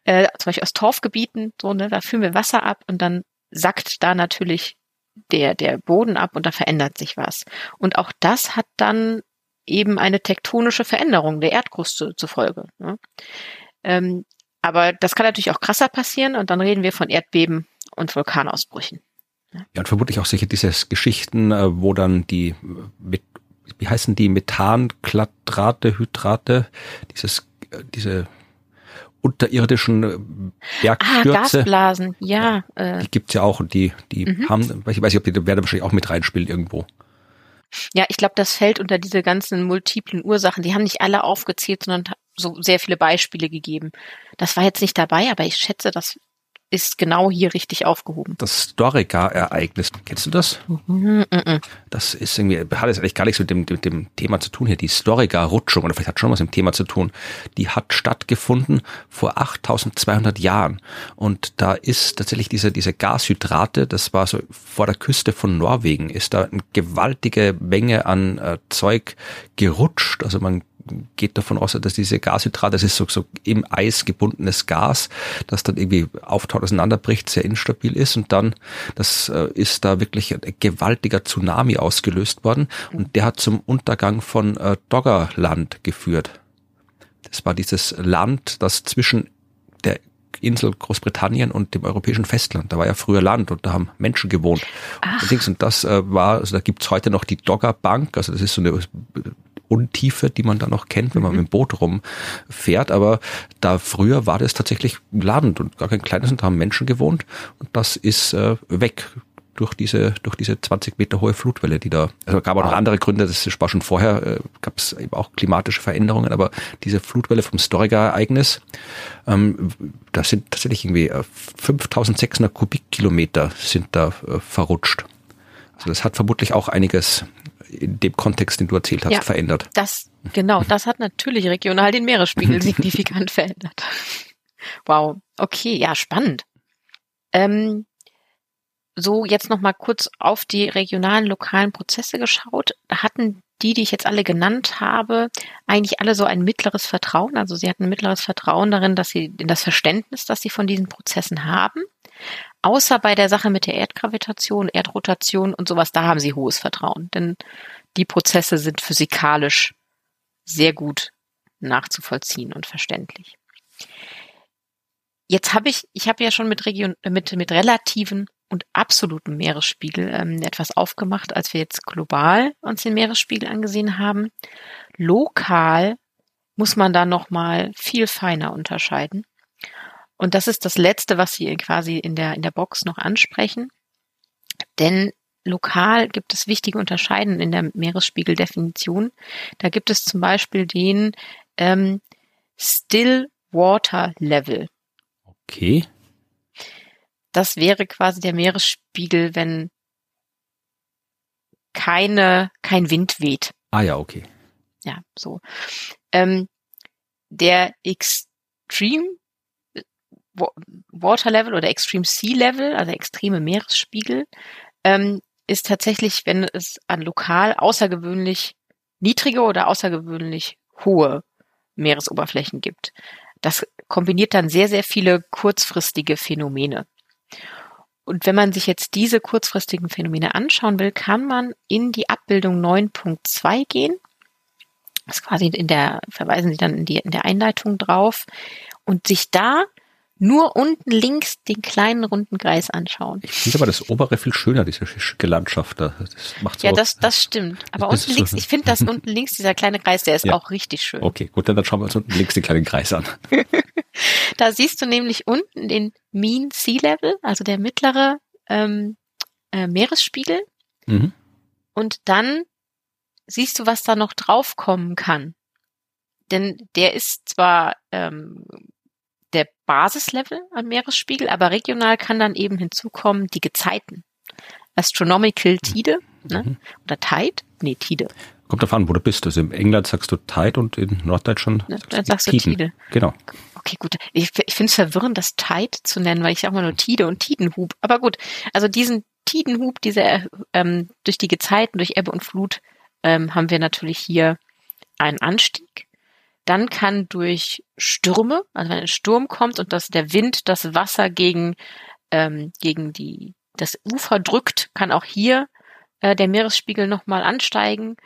Äh, zum Beispiel aus Torfgebieten, so, ne, da führen wir Wasser ab und dann sackt da natürlich der, der Boden ab und da verändert sich was. Und auch das hat dann eben eine tektonische Veränderung der Erdkruste zur Folge. Ne? Ähm, aber das kann natürlich auch krasser passieren und dann reden wir von Erdbeben und Vulkanausbrüchen. Ne? Ja, und vermutlich auch sicher diese Geschichten, äh, wo dann die, mit, wie heißen die, Methankladrate, Hydrate, dieses, äh, diese unterirdischen äh, Bergstürze. Ah, Gasblasen, ja. ja die gibt's ja auch und die, die mhm. haben, ich weiß nicht, ob die werden wahrscheinlich auch mit reinspielen irgendwo. Ja, ich glaube, das fällt unter diese ganzen multiplen Ursachen. Die haben nicht alle aufgezählt, sondern so sehr viele Beispiele gegeben. Das war jetzt nicht dabei, aber ich schätze, das ist genau hier richtig aufgehoben. Das Storica-Ereignis, kennst du das? Mhm, mhm. Das ist irgendwie, hat es eigentlich gar nichts mit dem, mit dem Thema zu tun hier. Die Storica-Rutschung, oder vielleicht hat schon was mit dem Thema zu tun, die hat stattgefunden vor 8200 Jahren. Und da ist tatsächlich diese, diese Gashydrate, das war so vor der Küste von Norwegen, ist da eine gewaltige Menge an äh, Zeug gerutscht. Also man geht davon aus, dass diese Gashydrate, das ist so, so im Eis gebundenes Gas, das dann irgendwie auftaucht, auseinanderbricht, sehr instabil ist und dann, das äh, ist da wirklich ein gewaltiger Tsunami ausgelöst worden und der hat zum Untergang von äh, Doggerland geführt. Das war dieses Land, das zwischen der Insel Großbritannien und dem europäischen Festland. Da war ja früher Land und da haben Menschen gewohnt. Ach. Und das äh, war, also da gibt's heute noch die Dogger Bank, also das ist so eine Untiefe, die man da noch kennt, wenn man mhm. mit dem Boot rumfährt. Aber da früher war das tatsächlich Land und gar kein kleines und da haben Menschen gewohnt und das ist äh, weg durch diese durch diese 20 Meter hohe Flutwelle, die da also gab auch noch andere Gründe, das war schon vorher äh, gab es eben auch klimatische Veränderungen, aber diese Flutwelle vom Storiga-Ereignis, ähm, da sind tatsächlich irgendwie 5.600 äh, Kubikkilometer sind da äh, verrutscht. Also das hat vermutlich auch einiges in dem Kontext, den du erzählt hast, ja, verändert. Das, genau, das hat natürlich regional den Meeresspiegel signifikant verändert. Wow, okay, ja, spannend. Ähm, so, jetzt nochmal kurz auf die regionalen, lokalen Prozesse geschaut. Hatten die, die ich jetzt alle genannt habe, eigentlich alle so ein mittleres Vertrauen. Also sie hatten ein mittleres Vertrauen darin, dass sie in das Verständnis, das sie von diesen Prozessen haben. Außer bei der Sache mit der Erdgravitation, Erdrotation und sowas, da haben sie hohes Vertrauen. Denn die Prozesse sind physikalisch sehr gut nachzuvollziehen und verständlich. Jetzt habe ich, ich habe ja schon mit Region, mit, mit relativen und absoluten Meeresspiegel ähm, etwas aufgemacht, als wir jetzt global uns den Meeresspiegel angesehen haben. Lokal muss man da noch mal viel feiner unterscheiden. Und das ist das Letzte, was Sie quasi in der, in der Box noch ansprechen. Denn lokal gibt es wichtige Unterscheiden in der Meeresspiegeldefinition. Da gibt es zum Beispiel den ähm, Still Water Level. Okay. Das wäre quasi der Meeresspiegel, wenn keine, kein Wind weht. Ah ja, okay. Ja, so. Ähm, der Extreme Water Level oder Extreme Sea Level, also extreme Meeresspiegel, ähm, ist tatsächlich, wenn es an lokal außergewöhnlich niedrige oder außergewöhnlich hohe Meeresoberflächen gibt. Das kombiniert dann sehr, sehr viele kurzfristige Phänomene. Und wenn man sich jetzt diese kurzfristigen Phänomene anschauen will, kann man in die Abbildung 9.2 gehen. Das ist quasi in der, verweisen Sie dann in, die, in der Einleitung drauf und sich da nur unten links den kleinen runden Kreis anschauen. Ich finde aber das obere viel schöner, diese schicke Landschaft. Das macht so, ja, das, das stimmt. Aber unten links, ich finde das unten links, dieser kleine Kreis, der ist ja. auch richtig schön. Okay, gut, dann schauen wir uns unten links den kleinen Kreis an. da siehst du nämlich unten den Mean Sea Level, also der mittlere ähm, äh, Meeresspiegel. Mhm. Und dann siehst du, was da noch draufkommen kann. Denn der ist zwar ähm, der Basislevel am Meeresspiegel, aber regional kann dann eben hinzukommen die Gezeiten. Astronomical Tide, ne? Mhm. Oder Tide? Nee, Tide. Kommt davon an, wo du bist. Also in England sagst du Tide und in Norddeutschland dann sagst Tiden. du Tide. Genau. Okay, gut. Ich, ich finde es verwirrend, das Tide zu nennen, weil ich auch mal nur Tide und Tidenhub. Aber gut, also diesen Tidenhub, diese ähm, durch die Gezeiten, durch Ebbe und Flut, ähm, haben wir natürlich hier einen Anstieg. Dann kann durch Stürme, also wenn ein Sturm kommt und dass der Wind das Wasser gegen, ähm, gegen die, das Ufer drückt, kann auch hier äh, der Meeresspiegel nochmal ansteigen.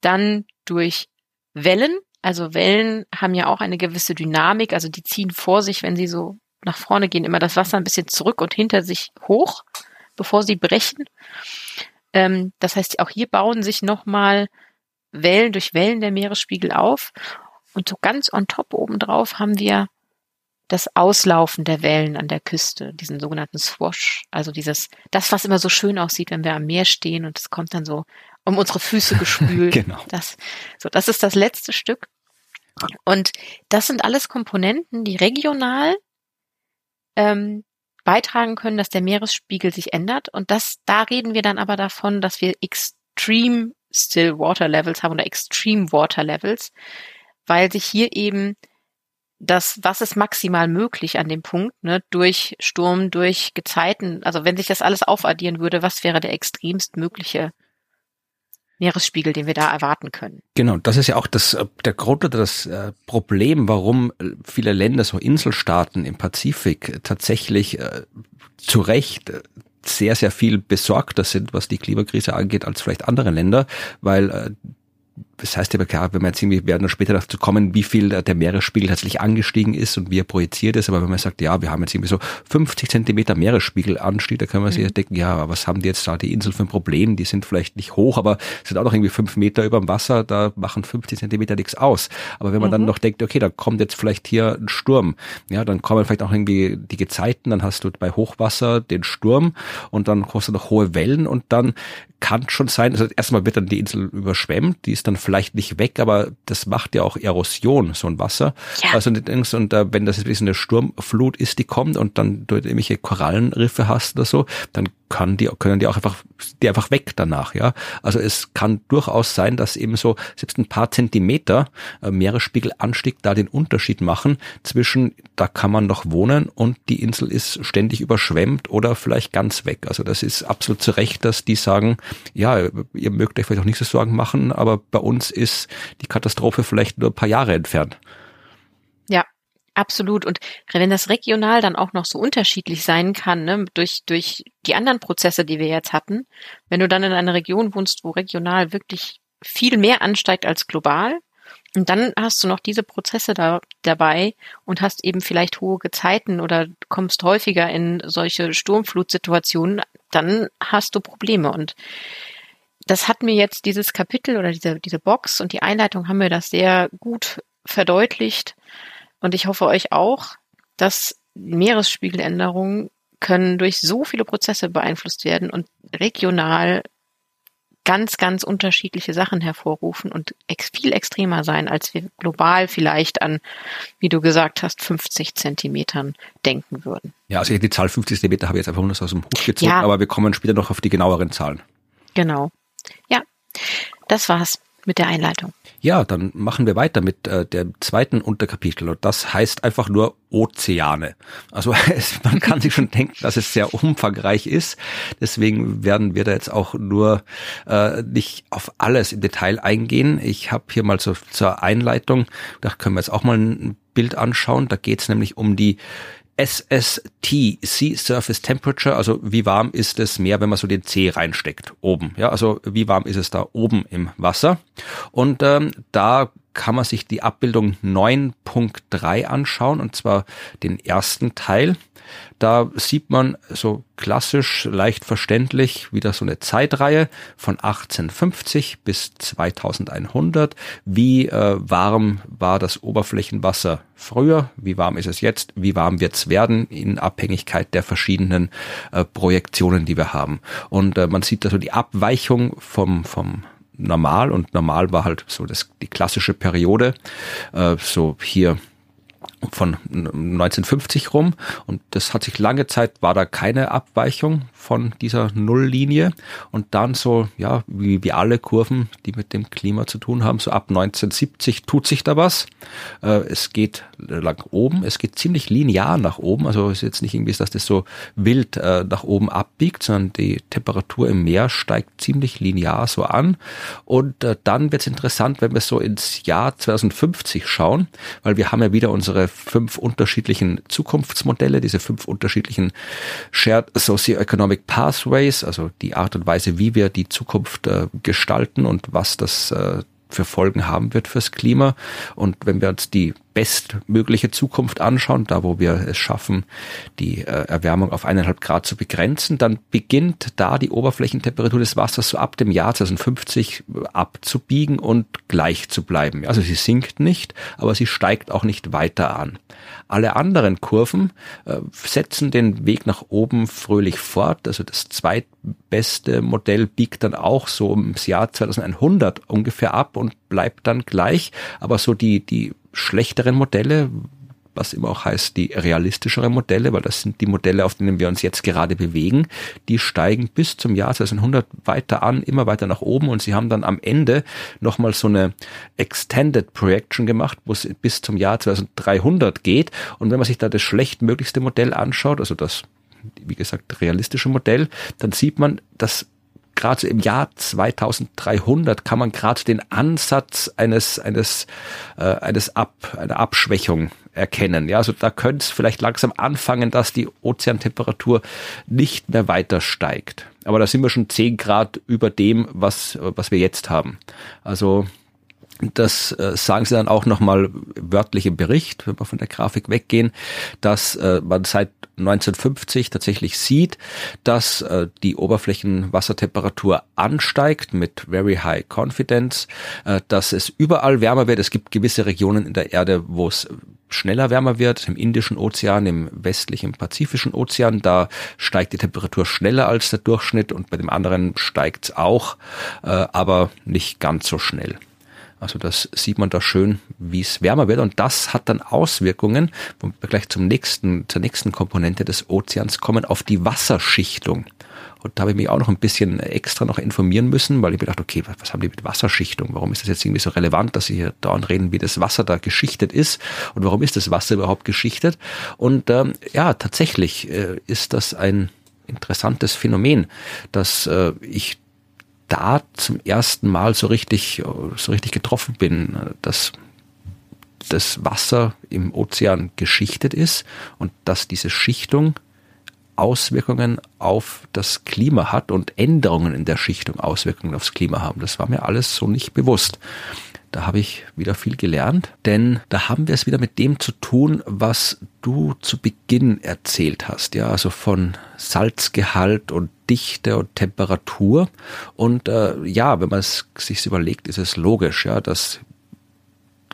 Dann durch Wellen, also Wellen haben ja auch eine gewisse Dynamik, also die ziehen vor sich, wenn sie so nach vorne gehen, immer das Wasser ein bisschen zurück und hinter sich hoch, bevor sie brechen. Ähm, das heißt, auch hier bauen sich nochmal Wellen durch Wellen der Meeresspiegel auf. Und so ganz on top obendrauf haben wir das Auslaufen der Wellen an der Küste, diesen sogenannten Swash. Also dieses, das, was immer so schön aussieht, wenn wir am Meer stehen und es kommt dann so um unsere Füße gespült. genau. Das, so, das ist das letzte Stück. Und das sind alles Komponenten, die regional ähm, beitragen können, dass der Meeresspiegel sich ändert. Und das, da reden wir dann aber davon, dass wir Extreme Still Water Levels haben oder Extreme Water Levels, weil sich hier eben das, was ist maximal möglich an dem Punkt, ne, durch Sturm, durch Gezeiten, also wenn sich das alles aufaddieren würde, was wäre der extremst mögliche Meeresspiegel, den wir da erwarten können. Genau, das ist ja auch das, äh, der Grund oder das äh, Problem, warum äh, viele Länder, so Inselstaaten im Pazifik tatsächlich äh, zu Recht sehr, sehr viel besorgter sind, was die Klimakrise angeht, als vielleicht andere Länder, weil äh, das heißt aber klar, wenn man jetzt irgendwie, werden wir später dazu kommen, wie viel der Meeresspiegel tatsächlich angestiegen ist und wie er projiziert ist, aber wenn man sagt, ja, wir haben jetzt irgendwie so 50 Zentimeter Meeresspiegelanstieg, da kann man sich mhm. denken, ja, was haben die jetzt da die Insel für ein Problem? Die sind vielleicht nicht hoch, aber sind auch noch irgendwie fünf Meter über dem Wasser, da machen 50 Zentimeter nichts aus. Aber wenn man mhm. dann noch denkt, okay, da kommt jetzt vielleicht hier ein Sturm, ja, dann kommen vielleicht auch irgendwie die Gezeiten, dann hast du bei Hochwasser den Sturm und dann hast du noch hohe Wellen und dann kann schon sein, also erstmal wird dann die Insel überschwemmt, die ist dann vielleicht nicht weg, aber das macht ja auch Erosion, so ein Wasser. Ja. Also und äh, wenn das jetzt eine Sturmflut ist, die kommt und dann du irgendwelche Korallenriffe hast oder so, dann kann die, können die auch einfach, die einfach weg danach, ja. Also es kann durchaus sein, dass eben so selbst ein paar Zentimeter äh, Meeresspiegelanstieg da den Unterschied machen zwischen, da kann man noch wohnen und die Insel ist ständig überschwemmt oder vielleicht ganz weg. Also das ist absolut zu Recht, dass die sagen, ja, ihr mögt euch vielleicht auch nicht so Sorgen machen, aber bei uns ist die Katastrophe vielleicht nur ein paar Jahre entfernt. Absolut. Und wenn das regional dann auch noch so unterschiedlich sein kann, ne, durch, durch die anderen Prozesse, die wir jetzt hatten, wenn du dann in einer Region wohnst, wo regional wirklich viel mehr ansteigt als global, und dann hast du noch diese Prozesse da, dabei und hast eben vielleicht hohe Gezeiten oder kommst häufiger in solche Sturmflutsituationen, dann hast du Probleme. Und das hat mir jetzt dieses Kapitel oder diese, diese Box und die Einleitung haben mir das sehr gut verdeutlicht. Und ich hoffe euch auch, dass Meeresspiegeländerungen können durch so viele Prozesse beeinflusst werden und regional ganz, ganz unterschiedliche Sachen hervorrufen und ex viel extremer sein, als wir global vielleicht an, wie du gesagt hast, 50 Zentimetern denken würden. Ja, also die Zahl 50 Zentimeter habe ich jetzt einfach nur aus dem Hut gezogen, ja. aber wir kommen später noch auf die genaueren Zahlen. Genau. Ja, das war's mit der Einleitung. Ja, dann machen wir weiter mit äh, dem zweiten Unterkapitel und das heißt einfach nur Ozeane. Also es, man kann sich schon denken, dass es sehr umfangreich ist. Deswegen werden wir da jetzt auch nur äh, nicht auf alles im Detail eingehen. Ich habe hier mal so zur Einleitung, da können wir jetzt auch mal ein Bild anschauen. Da geht es nämlich um die SST, Sea Surface Temperature, also wie warm ist es Meer, wenn man so den C reinsteckt, oben. Ja, also wie warm ist es da oben im Wasser? Und ähm, da kann man sich die Abbildung 9.3 anschauen, und zwar den ersten Teil. Da sieht man so klassisch, leicht verständlich wieder so eine Zeitreihe von 1850 bis 2100. Wie äh, warm war das Oberflächenwasser früher? Wie warm ist es jetzt? Wie warm wird es werden in Abhängigkeit der verschiedenen äh, Projektionen, die wir haben? Und äh, man sieht also die Abweichung vom, vom normal und normal war halt so das, die klassische Periode, äh, so hier von 1950 rum. Und das hat sich lange Zeit war da keine Abweichung von dieser Nulllinie. Und dann so ja wie, wie alle Kurven, die mit dem Klima zu tun haben, so ab 1970 tut sich da was. Äh, es geht lang oben, es geht ziemlich linear nach oben, also ist jetzt nicht irgendwie, dass das so wild äh, nach oben abbiegt, sondern die Temperatur im Meer steigt ziemlich linear so an. Und äh, dann wird es interessant, wenn wir so ins Jahr 2050 schauen, weil wir haben ja wieder unsere fünf unterschiedlichen Zukunftsmodelle, diese fünf unterschiedlichen Shared Socioeconomic Pathways, also die Art und Weise, wie wir die Zukunft äh, gestalten und was das äh, für Folgen haben wird fürs Klima. Und wenn wir uns die bestmögliche Zukunft anschauen, da wo wir es schaffen, die äh, Erwärmung auf eineinhalb Grad zu begrenzen, dann beginnt da die Oberflächentemperatur des Wassers so ab dem Jahr 2050 abzubiegen und gleich zu bleiben. Also sie sinkt nicht, aber sie steigt auch nicht weiter an. Alle anderen Kurven äh, setzen den Weg nach oben fröhlich fort. Also das zweitbeste Modell biegt dann auch so ums Jahr 2100 ungefähr ab und bleibt dann gleich. Aber so die, die schlechteren Modelle, was immer auch heißt, die realistischeren Modelle, weil das sind die Modelle, auf denen wir uns jetzt gerade bewegen, die steigen bis zum Jahr 2100 weiter an, immer weiter nach oben. Und sie haben dann am Ende nochmal so eine Extended Projection gemacht, wo es bis zum Jahr 2300 geht. Und wenn man sich da das schlechtmöglichste Modell anschaut, also das wie gesagt, realistische Modell, dann sieht man, dass gerade im Jahr 2300 kann man gerade den Ansatz eines eines äh, eines Ab einer Abschwächung erkennen. Ja, also da könnte es vielleicht langsam anfangen, dass die Ozeantemperatur nicht mehr weiter steigt. Aber da sind wir schon 10 Grad über dem, was was wir jetzt haben. Also das äh, sagen sie dann auch nochmal wörtlich im Bericht, wenn wir von der Grafik weggehen, dass äh, man seit 1950 tatsächlich sieht, dass äh, die Oberflächenwassertemperatur ansteigt mit very high confidence, äh, dass es überall wärmer wird. Es gibt gewisse Regionen in der Erde, wo es schneller wärmer wird, im Indischen Ozean, im westlichen Pazifischen Ozean, da steigt die Temperatur schneller als der Durchschnitt und bei dem anderen steigt es auch, äh, aber nicht ganz so schnell. Also das sieht man da schön, wie es wärmer wird. Und das hat dann Auswirkungen, wo wir gleich zum nächsten, zur nächsten Komponente des Ozeans kommen, auf die Wasserschichtung. Und da habe ich mich auch noch ein bisschen extra noch informieren müssen, weil ich mir dachte, okay, was haben die mit Wasserschichtung? Warum ist das jetzt irgendwie so relevant, dass sie hier dauernd reden, wie das Wasser da geschichtet ist? Und warum ist das Wasser überhaupt geschichtet? Und ähm, ja, tatsächlich äh, ist das ein interessantes Phänomen, dass äh, ich da zum ersten Mal so richtig, so richtig getroffen bin, dass das Wasser im Ozean geschichtet ist und dass diese Schichtung Auswirkungen auf das Klima hat und Änderungen in der Schichtung Auswirkungen aufs Klima haben. Das war mir alles so nicht bewusst. Da habe ich wieder viel gelernt, denn da haben wir es wieder mit dem zu tun, was du zu Beginn erzählt hast, ja, also von Salzgehalt und Dichte und Temperatur. Und äh, ja, wenn man es sich überlegt, ist es logisch, ja, dass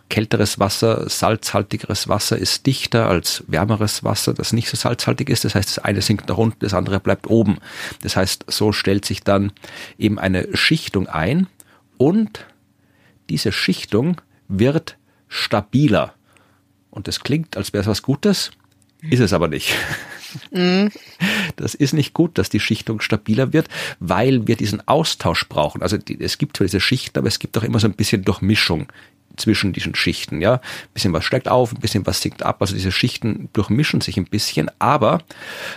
kälteres Wasser, salzhaltigeres Wasser ist dichter als wärmeres Wasser, das nicht so salzhaltig ist. Das heißt, das eine sinkt nach unten, das andere bleibt oben. Das heißt, so stellt sich dann eben eine Schichtung ein und diese Schichtung wird stabiler. Und das klingt, als wäre es was Gutes, ist es aber nicht. Mhm. Das ist nicht gut, dass die Schichtung stabiler wird, weil wir diesen Austausch brauchen. Also die, es gibt zwar diese Schichten, aber es gibt auch immer so ein bisschen Durchmischung zwischen diesen Schichten, ja. Ein bisschen was steigt auf, ein bisschen was sinkt ab. Also diese Schichten durchmischen sich ein bisschen, aber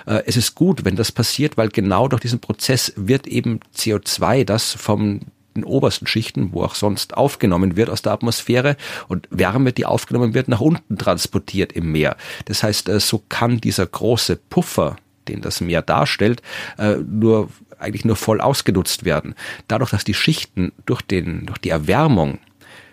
äh, es ist gut, wenn das passiert, weil genau durch diesen Prozess wird eben CO2, das vom den obersten Schichten, wo auch sonst aufgenommen wird aus der Atmosphäre und Wärme, die aufgenommen wird, nach unten transportiert im Meer. Das heißt, äh, so kann dieser große Puffer, den das Meer darstellt, äh, nur eigentlich nur voll ausgenutzt werden. Dadurch, dass die Schichten durch den, durch die Erwärmung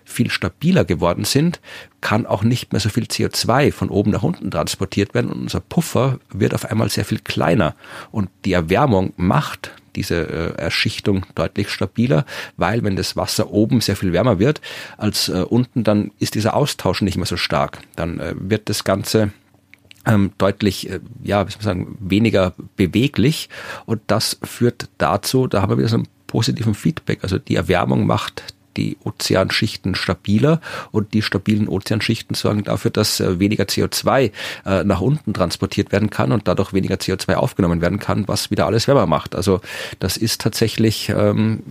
viel stabiler geworden sind, kann auch nicht mehr so viel CO2 von oben nach unten transportiert werden und unser Puffer wird auf einmal sehr viel kleiner und die Erwärmung macht diese äh, Erschichtung deutlich stabiler, weil wenn das Wasser oben sehr viel wärmer wird als äh, unten, dann ist dieser Austausch nicht mehr so stark. Dann äh, wird das Ganze ähm, deutlich, äh, ja, wie soll man sagen, weniger beweglich und das führt dazu, da haben wir wieder so einen positiven Feedback. Also die Erwärmung macht die Ozeanschichten stabiler und die stabilen Ozeanschichten sorgen dafür, dass äh, weniger CO2 äh, nach unten transportiert werden kann und dadurch weniger CO2 aufgenommen werden kann, was wieder alles wärmer macht. Also das ist tatsächlich ähm,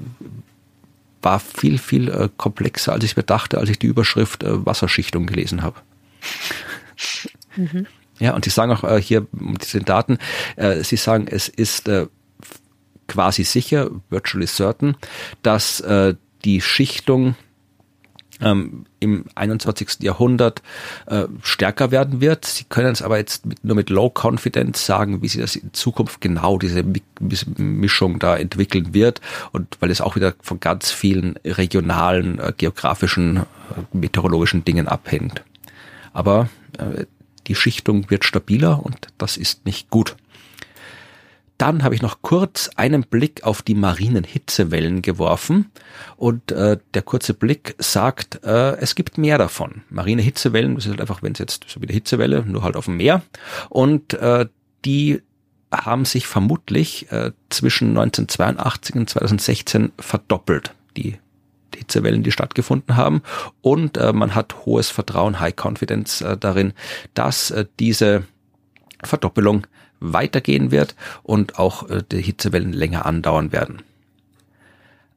war viel, viel äh, komplexer, als ich mir dachte, als ich die Überschrift Wasserschichtung gelesen habe. Mhm. Ja, und sie sagen auch äh, hier mit diesen Daten, äh, sie sagen, es ist äh, quasi sicher, virtually certain, dass äh, die Schichtung ähm, im 21. Jahrhundert äh, stärker werden wird. Sie können es aber jetzt mit, nur mit Low Confidence sagen, wie sie das in Zukunft genau diese Mischung da entwickeln wird und weil es auch wieder von ganz vielen regionalen, äh, geografischen, äh, meteorologischen Dingen abhängt. Aber äh, die Schichtung wird stabiler und das ist nicht gut. Dann habe ich noch kurz einen Blick auf die marinen Hitzewellen geworfen und äh, der kurze Blick sagt, äh, es gibt mehr davon. Marine Hitzewellen, das ist halt einfach, wenn es jetzt so wie eine Hitzewelle, nur halt auf dem Meer und äh, die haben sich vermutlich äh, zwischen 1982 und 2016 verdoppelt, die Hitzewellen, die stattgefunden haben. Und äh, man hat hohes Vertrauen, High Confidence äh, darin, dass äh, diese Verdoppelung weitergehen wird und auch äh, die Hitzewellen länger andauern werden.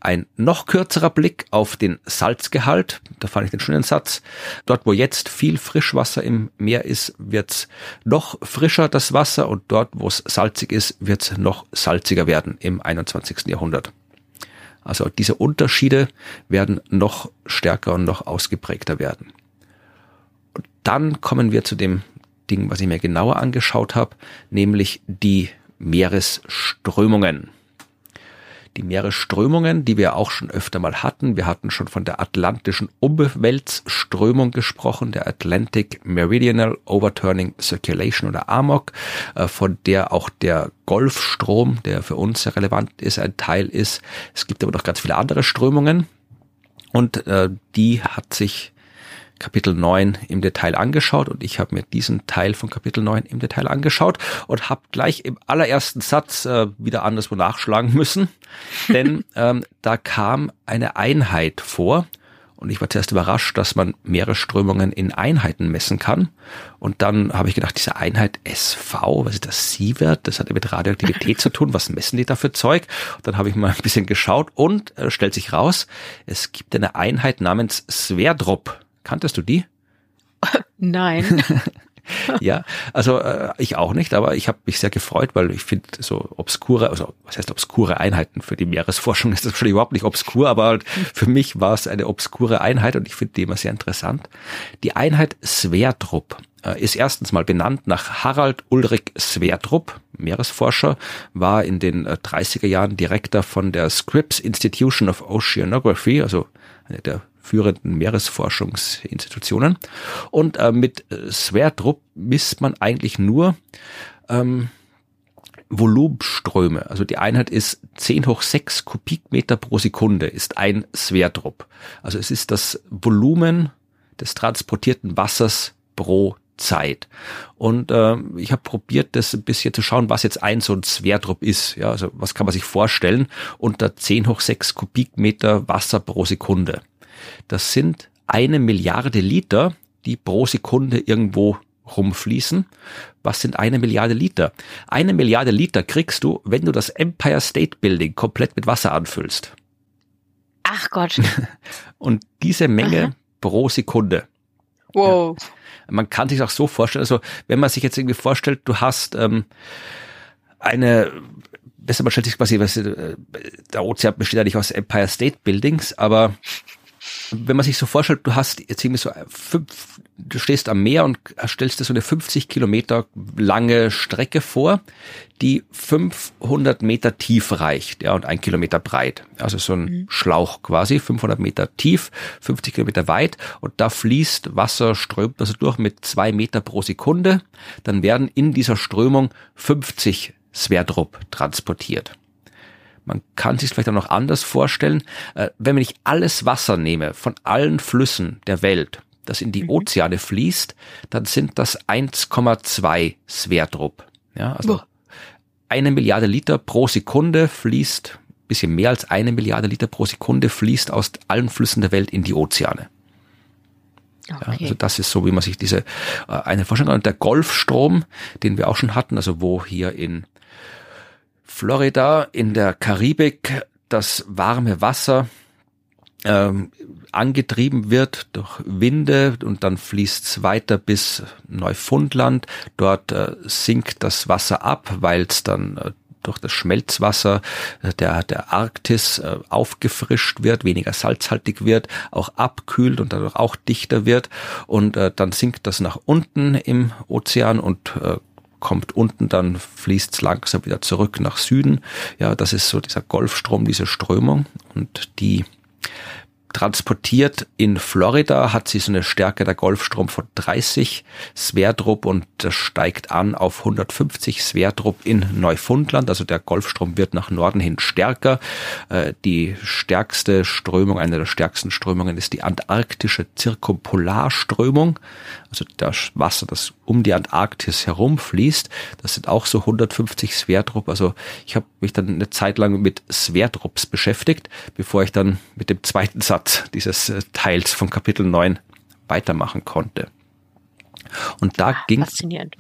Ein noch kürzerer Blick auf den Salzgehalt, da fand ich den schönen Satz. Dort, wo jetzt viel Frischwasser im Meer ist, wird's noch frischer das Wasser und dort, wo es salzig ist, wird's noch salziger werden im 21. Jahrhundert. Also diese Unterschiede werden noch stärker und noch ausgeprägter werden. Und dann kommen wir zu dem Ding, was ich mir genauer angeschaut habe, nämlich die Meeresströmungen. Die Meeresströmungen, die wir auch schon öfter mal hatten. Wir hatten schon von der atlantischen Umweltströmung gesprochen, der Atlantic Meridional Overturning Circulation oder AMOC, äh, von der auch der Golfstrom, der für uns sehr relevant ist, ein Teil ist. Es gibt aber noch ganz viele andere Strömungen und äh, die hat sich Kapitel 9 im Detail angeschaut und ich habe mir diesen Teil von Kapitel 9 im Detail angeschaut und habe gleich im allerersten Satz äh, wieder anderswo nachschlagen müssen, denn ähm, da kam eine Einheit vor und ich war zuerst überrascht, dass man mehrere Strömungen in Einheiten messen kann. Und dann habe ich gedacht, diese Einheit SV, was ist das Sievert? Das hat ja mit Radioaktivität zu tun. Was messen die da für Zeug? Und dann habe ich mal ein bisschen geschaut und äh, stellt sich raus, es gibt eine Einheit namens Sverdrup. Kanntest du die? Nein. ja, also äh, ich auch nicht, aber ich habe mich sehr gefreut, weil ich finde so obskure, also was heißt obskure Einheiten für die Meeresforschung ist das schon überhaupt nicht obskur, aber halt für mich war es eine obskure Einheit und ich finde die immer sehr interessant. Die Einheit Sverdrup äh, ist erstens mal benannt nach Harald Ulrich Sverdrup, Meeresforscher, war in den äh, 30er Jahren Direktor von der Scripps Institution of Oceanography, also der führenden Meeresforschungsinstitutionen. Und äh, mit äh, Sverdrup misst man eigentlich nur ähm, Volumenströme. Also die Einheit ist 10 hoch 6 Kubikmeter pro Sekunde, ist ein Sverdrup. Also es ist das Volumen des transportierten Wassers pro Zeit. Und äh, ich habe probiert, das ein bisschen zu schauen, was jetzt ein so ein Sverdrup ist. Ja, also was kann man sich vorstellen unter 10 hoch 6 Kubikmeter Wasser pro Sekunde. Das sind eine Milliarde Liter, die pro Sekunde irgendwo rumfließen. Was sind eine Milliarde Liter? Eine Milliarde Liter kriegst du, wenn du das Empire State Building komplett mit Wasser anfüllst. Ach Gott. Und diese Menge Aha. pro Sekunde. Wow. Ja. Man kann sich auch so vorstellen, also wenn man sich jetzt irgendwie vorstellt, du hast ähm, eine besser man stellt sich quasi, was, äh, der Ozean besteht eigentlich aus Empire State Buildings, aber wenn man sich so vorstellt, du hast jetzt irgendwie so fünf, du stehst am Meer und stellst dir so eine 50 Kilometer lange Strecke vor, die 500 Meter tief reicht, ja, und ein Kilometer breit. Also so ein mhm. Schlauch quasi, 500 Meter tief, 50 Kilometer weit und da fließt Wasser, strömt also durch mit zwei Meter pro Sekunde. Dann werden in dieser Strömung 50 Sverdrup transportiert. Man kann sich vielleicht auch noch anders vorstellen, äh, wenn ich alles Wasser nehme von allen Flüssen der Welt, das in die mhm. Ozeane fließt, dann sind das 1,2 Sverdrup. Ja, also Boah. eine Milliarde Liter pro Sekunde fließt bisschen mehr als eine Milliarde Liter pro Sekunde fließt aus allen Flüssen der Welt in die Ozeane. Okay. Ja, also das ist so, wie man sich diese äh, eine vorstellen kann. Und der Golfstrom, den wir auch schon hatten, also wo hier in Florida, in der Karibik, das warme Wasser ähm, angetrieben wird durch Winde und dann fließt es weiter bis Neufundland. Dort äh, sinkt das Wasser ab, weil es dann äh, durch das Schmelzwasser äh, der, der Arktis äh, aufgefrischt wird, weniger salzhaltig wird, auch abkühlt und dadurch auch dichter wird. Und äh, dann sinkt das nach unten im Ozean und äh, kommt unten, dann fließt es langsam wieder zurück nach Süden. Ja, das ist so dieser Golfstrom, diese Strömung und die transportiert in Florida, hat sie so eine Stärke der Golfstrom von 30 Sverdrup und das steigt an auf 150 Sverdrup in Neufundland. Also der Golfstrom wird nach Norden hin stärker. Äh, die stärkste Strömung, eine der stärksten Strömungen ist die antarktische Zirkumpolarströmung. Also das Wasser, das um die Antarktis herumfließt, das sind auch so 150 Sverdrup. Also ich habe mich dann eine Zeit lang mit Sverdrups beschäftigt, bevor ich dann mit dem zweiten Satz Start dieses äh, Teils von Kapitel 9 weitermachen konnte. Und da ah, ging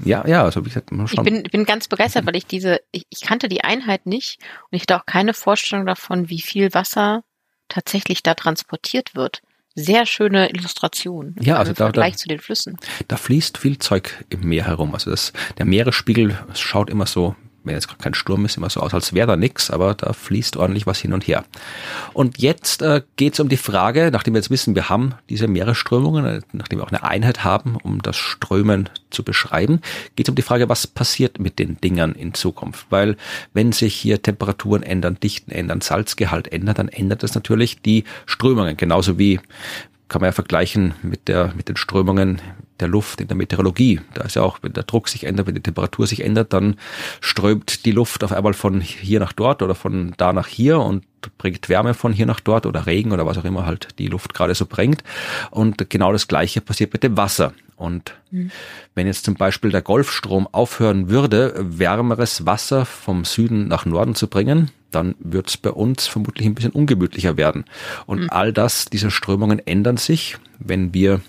Ja, ja, also wie gesagt, ich bin, bin ganz begeistert, weil ich diese, ich, ich kannte die Einheit nicht und ich hatte auch keine Vorstellung davon, wie viel Wasser tatsächlich da transportiert wird. Sehr schöne Illustration. Ja, also da, da, zu den Flüssen. Da fließt viel Zeug im Meer herum. Also das, der Meeresspiegel schaut immer so wenn jetzt gerade kein Sturm ist, immer so aus, als wäre da nichts, aber da fließt ordentlich was hin und her. Und jetzt äh, geht es um die Frage, nachdem wir jetzt wissen, wir haben diese Meeresströmungen, äh, nachdem wir auch eine Einheit haben, um das Strömen zu beschreiben, geht es um die Frage, was passiert mit den Dingern in Zukunft. Weil wenn sich hier Temperaturen ändern, Dichten ändern, Salzgehalt ändert, dann ändert das natürlich die Strömungen, genauso wie kann man ja vergleichen mit der mit den Strömungen der Luft in der Meteorologie. Da ist ja auch, wenn der Druck sich ändert, wenn die Temperatur sich ändert, dann strömt die Luft auf einmal von hier nach dort oder von da nach hier und bringt Wärme von hier nach dort oder Regen oder was auch immer halt die Luft gerade so bringt. Und genau das Gleiche passiert mit dem Wasser. Und mhm. wenn jetzt zum Beispiel der Golfstrom aufhören würde, wärmeres Wasser vom Süden nach Norden zu bringen, dann wird es bei uns vermutlich ein bisschen ungemütlicher werden. Und mhm. all das, diese Strömungen ändern sich, wenn wir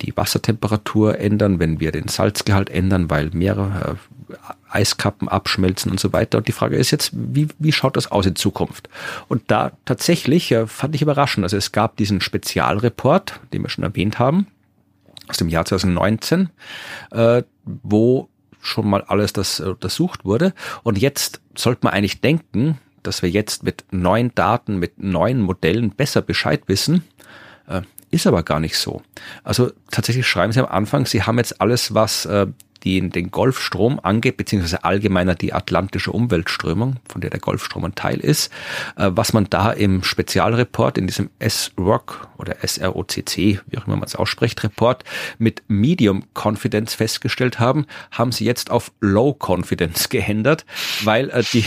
die Wassertemperatur ändern, wenn wir den Salzgehalt ändern, weil mehrere äh, Eiskappen abschmelzen und so weiter. Und die Frage ist jetzt, wie, wie schaut das aus in Zukunft? Und da tatsächlich äh, fand ich überraschend. Also es gab diesen Spezialreport, den wir schon erwähnt haben, aus dem Jahr 2019, äh, wo schon mal alles das untersucht wurde. Und jetzt sollte man eigentlich denken, dass wir jetzt mit neuen Daten, mit neuen Modellen besser Bescheid wissen. Äh, ist aber gar nicht so. Also tatsächlich schreiben sie am Anfang, sie haben jetzt alles, was äh, die, den Golfstrom angeht, beziehungsweise allgemeiner die atlantische Umweltströmung, von der der Golfstrom ein Teil ist, äh, was man da im Spezialreport, in diesem S-ROC oder S-R-O-C-C, wie auch immer man es ausspricht, Report mit Medium Confidence festgestellt haben, haben sie jetzt auf Low Confidence geändert, weil äh, die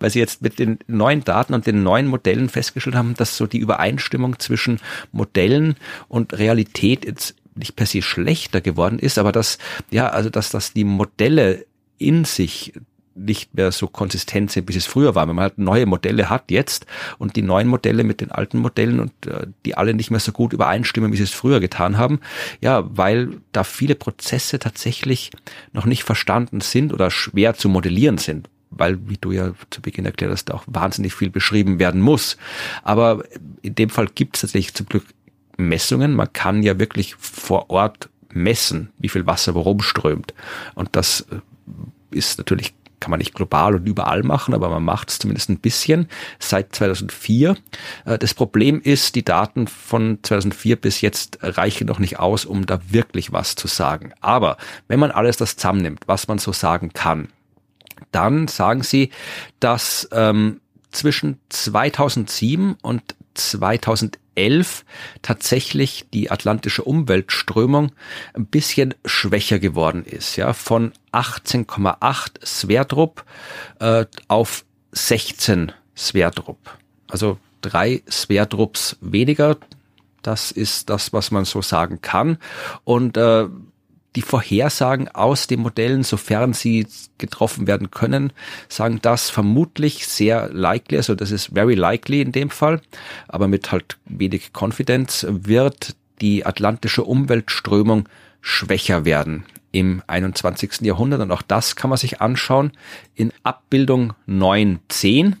weil sie jetzt mit den neuen Daten und den neuen Modellen festgestellt haben, dass so die Übereinstimmung zwischen Modellen und Realität jetzt nicht per se schlechter geworden ist, aber dass, ja, also dass, dass die Modelle in sich nicht mehr so konsistent sind, wie es früher war. Wenn man halt neue Modelle hat jetzt und die neuen Modelle mit den alten Modellen und äh, die alle nicht mehr so gut übereinstimmen, wie sie es früher getan haben. Ja, weil da viele Prozesse tatsächlich noch nicht verstanden sind oder schwer zu modellieren sind weil, wie du ja zu Beginn erklärt hast, auch wahnsinnig viel beschrieben werden muss. Aber in dem Fall gibt es tatsächlich zum Glück Messungen. Man kann ja wirklich vor Ort messen, wie viel Wasser worum strömt. Und das äh, ist natürlich kann man nicht global und überall machen, aber man macht es zumindest ein bisschen seit 2004. Äh, das Problem ist, die Daten von 2004 bis jetzt reichen noch nicht aus, um da wirklich was zu sagen. Aber wenn man alles das zusammennimmt, was man so sagen kann, dann sagen sie, dass ähm, zwischen 2007 und 2011 tatsächlich die atlantische Umweltströmung ein bisschen schwächer geworden ist, ja, von 18,8 Sverdrup äh, auf 16 Sverdrup. Also drei Sverdrups weniger. Das ist das, was man so sagen kann. Und äh, die Vorhersagen aus den Modellen, sofern sie getroffen werden können, sagen das vermutlich sehr likely, also das ist very likely in dem Fall, aber mit halt wenig Confidence wird die atlantische Umweltströmung schwächer werden im 21. Jahrhundert. Und auch das kann man sich anschauen in Abbildung 9.10.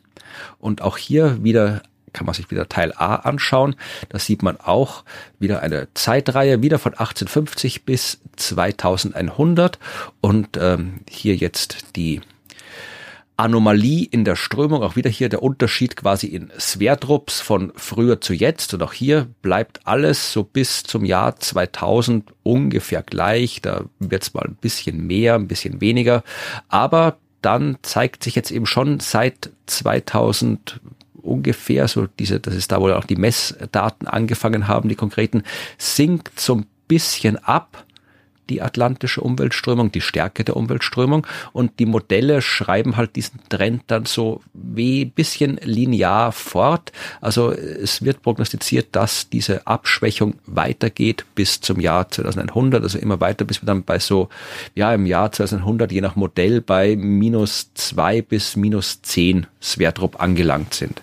Und auch hier wieder kann man sich wieder Teil A anschauen. Da sieht man auch wieder eine Zeitreihe, wieder von 1850 bis 2100 und ähm, hier jetzt die Anomalie in der Strömung, auch wieder hier der Unterschied quasi in Sverdrups von früher zu jetzt. Und auch hier bleibt alles so bis zum Jahr 2000 ungefähr gleich, da wird es mal ein bisschen mehr, ein bisschen weniger, aber dann zeigt sich jetzt eben schon seit 2000 ungefähr, so diese, das ist da, wo auch die Messdaten angefangen haben, die konkreten, sinkt so ein bisschen ab die atlantische Umweltströmung, die Stärke der Umweltströmung und die Modelle schreiben halt diesen Trend dann so wie bisschen linear fort. Also es wird prognostiziert, dass diese Abschwächung weitergeht bis zum Jahr 2100, also immer weiter, bis wir dann bei so, ja, im Jahr 2100, je nach Modell, bei minus zwei bis minus zehn Sverdrup angelangt sind.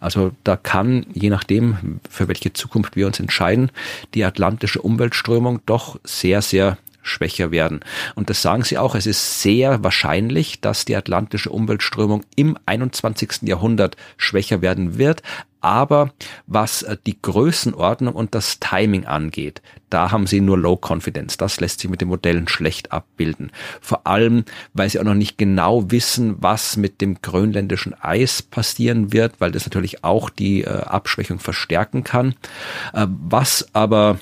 Also da kann, je nachdem, für welche Zukunft wir uns entscheiden, die atlantische Umweltströmung doch sehr, sehr schwächer werden. Und das sagen sie auch, es ist sehr wahrscheinlich, dass die atlantische Umweltströmung im 21. Jahrhundert schwächer werden wird. Aber was äh, die Größenordnung und das Timing angeht, da haben sie nur Low Confidence. Das lässt sich mit den Modellen schlecht abbilden. Vor allem, weil sie auch noch nicht genau wissen, was mit dem grönländischen Eis passieren wird, weil das natürlich auch die äh, Abschwächung verstärken kann. Äh, was aber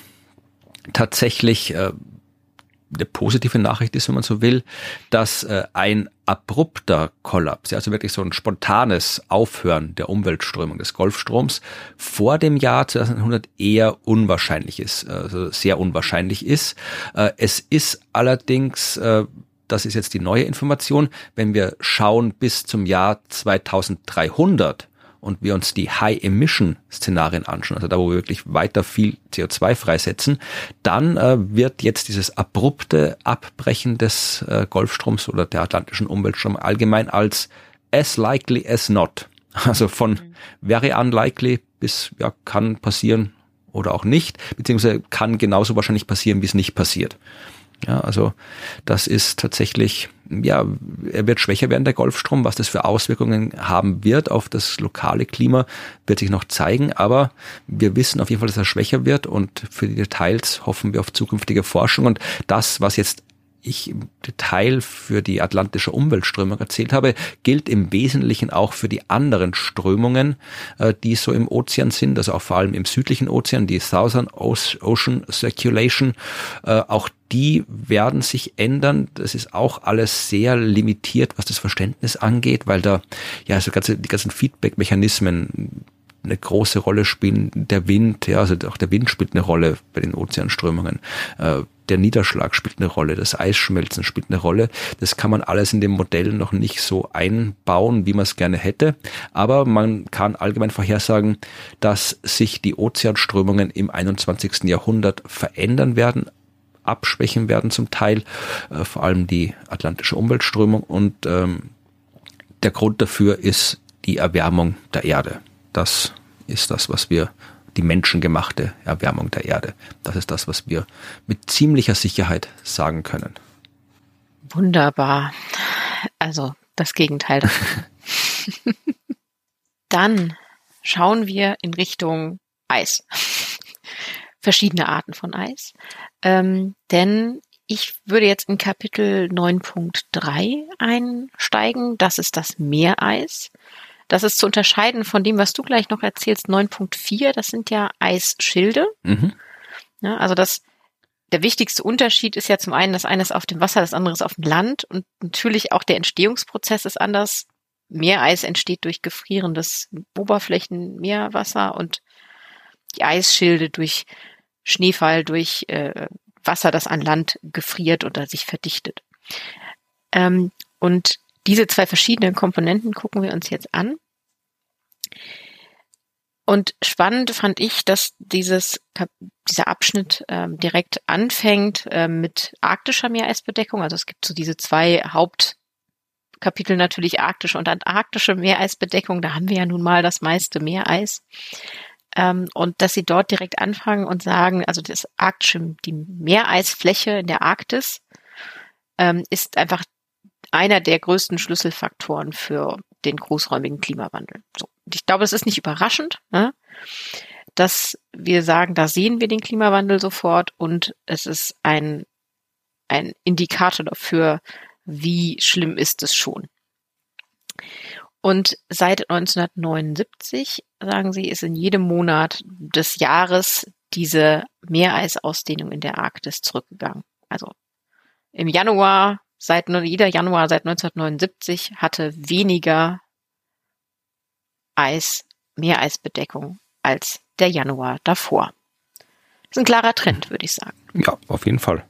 tatsächlich äh, eine positive Nachricht ist, wenn man so will, dass äh, ein abrupter Kollaps, also wirklich so ein spontanes Aufhören der Umweltströmung des Golfstroms vor dem Jahr 2100 eher unwahrscheinlich ist, also sehr unwahrscheinlich ist. Äh, es ist allerdings äh, das ist jetzt die neue Information, wenn wir schauen bis zum Jahr 2300, und wir uns die High-Emission-Szenarien anschauen, also da, wo wir wirklich weiter viel CO2 freisetzen, dann äh, wird jetzt dieses abrupte Abbrechen des äh, Golfstroms oder der atlantischen Umweltstrom allgemein als as likely as not, also von very unlikely bis ja kann passieren oder auch nicht, beziehungsweise kann genauso wahrscheinlich passieren, wie es nicht passiert. Ja, also das ist tatsächlich, ja, er wird schwächer werden, der Golfstrom. Was das für Auswirkungen haben wird auf das lokale Klima, wird sich noch zeigen. Aber wir wissen auf jeden Fall, dass er schwächer wird und für die Details hoffen wir auf zukünftige Forschung. Und das, was jetzt ich im Detail für die atlantische Umweltströmung erzählt habe, gilt im Wesentlichen auch für die anderen Strömungen, äh, die so im Ozean sind, also auch vor allem im südlichen Ozean, die Southern Ocean Circulation. Äh, auch die werden sich ändern. Das ist auch alles sehr limitiert, was das Verständnis angeht, weil da ja so ganze, die ganzen Feedback-Mechanismen eine große Rolle spielen. Der Wind, ja, also auch der Wind spielt eine Rolle bei den Ozeanströmungen. Der Niederschlag spielt eine Rolle, das Eisschmelzen spielt eine Rolle. Das kann man alles in dem Modell noch nicht so einbauen, wie man es gerne hätte. Aber man kann allgemein vorhersagen, dass sich die Ozeanströmungen im 21. Jahrhundert verändern werden, abschwächen werden zum Teil, äh, vor allem die atlantische Umweltströmung. Und ähm, der Grund dafür ist die Erwärmung der Erde. Das ist das, was wir, die menschengemachte Erwärmung der Erde. Das ist das, was wir mit ziemlicher Sicherheit sagen können. Wunderbar. Also das Gegenteil. Dann schauen wir in Richtung Eis. Verschiedene Arten von Eis. Ähm, denn ich würde jetzt in Kapitel 9.3 einsteigen. Das ist das Meereis. Das ist zu unterscheiden von dem, was du gleich noch erzählst, 9.4, das sind ja Eisschilde. Mhm. Ja, also das, der wichtigste Unterschied ist ja zum einen, das eine ist auf dem Wasser, das andere ist auf dem Land und natürlich auch der Entstehungsprozess ist anders. Meereis entsteht durch gefrierendes Oberflächenmeerwasser und die Eisschilde durch Schneefall, durch äh, Wasser, das an Land gefriert oder sich verdichtet. Ähm, und diese zwei verschiedenen Komponenten gucken wir uns jetzt an. Und spannend fand ich, dass dieses, dieser Abschnitt ähm, direkt anfängt ähm, mit arktischer Meereisbedeckung. Also es gibt so diese zwei Hauptkapitel natürlich arktische und antarktische Meereisbedeckung. Da haben wir ja nun mal das meiste Meereis. Ähm, und dass sie dort direkt anfangen und sagen, also das arktische, die Meereisfläche in der Arktis ähm, ist einfach einer der größten Schlüsselfaktoren für den großräumigen Klimawandel. So. Ich glaube, es ist nicht überraschend, ne, dass wir sagen, da sehen wir den Klimawandel sofort und es ist ein, ein Indikator dafür, wie schlimm ist es schon. Und seit 1979, sagen sie, ist in jedem Monat des Jahres diese Meereisausdehnung in der Arktis zurückgegangen. Also im Januar seit jeder Januar seit 1979 hatte weniger Eis, Meereisbedeckung als der Januar davor. Das ist ein klarer Trend, würde ich sagen. Ja, auf jeden Fall.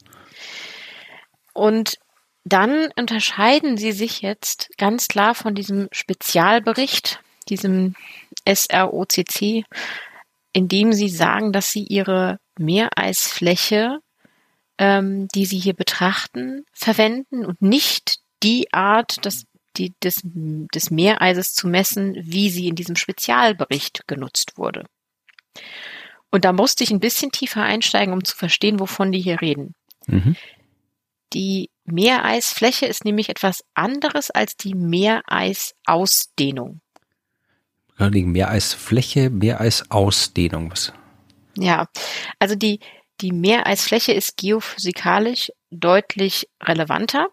Und dann unterscheiden sie sich jetzt ganz klar von diesem Spezialbericht, diesem SROCC, indem sie sagen, dass sie ihre Meereisfläche ähm, die Sie hier betrachten, verwenden und nicht die Art des, die, des, des Meereises zu messen, wie sie in diesem Spezialbericht genutzt wurde. Und da musste ich ein bisschen tiefer einsteigen, um zu verstehen, wovon die hier reden. Mhm. Die Meereisfläche ist nämlich etwas anderes als die Meereisausdehnung. Die Meereisfläche, Meereisausdehnung. Was? Ja, also die, die Meereisfläche ist geophysikalisch deutlich relevanter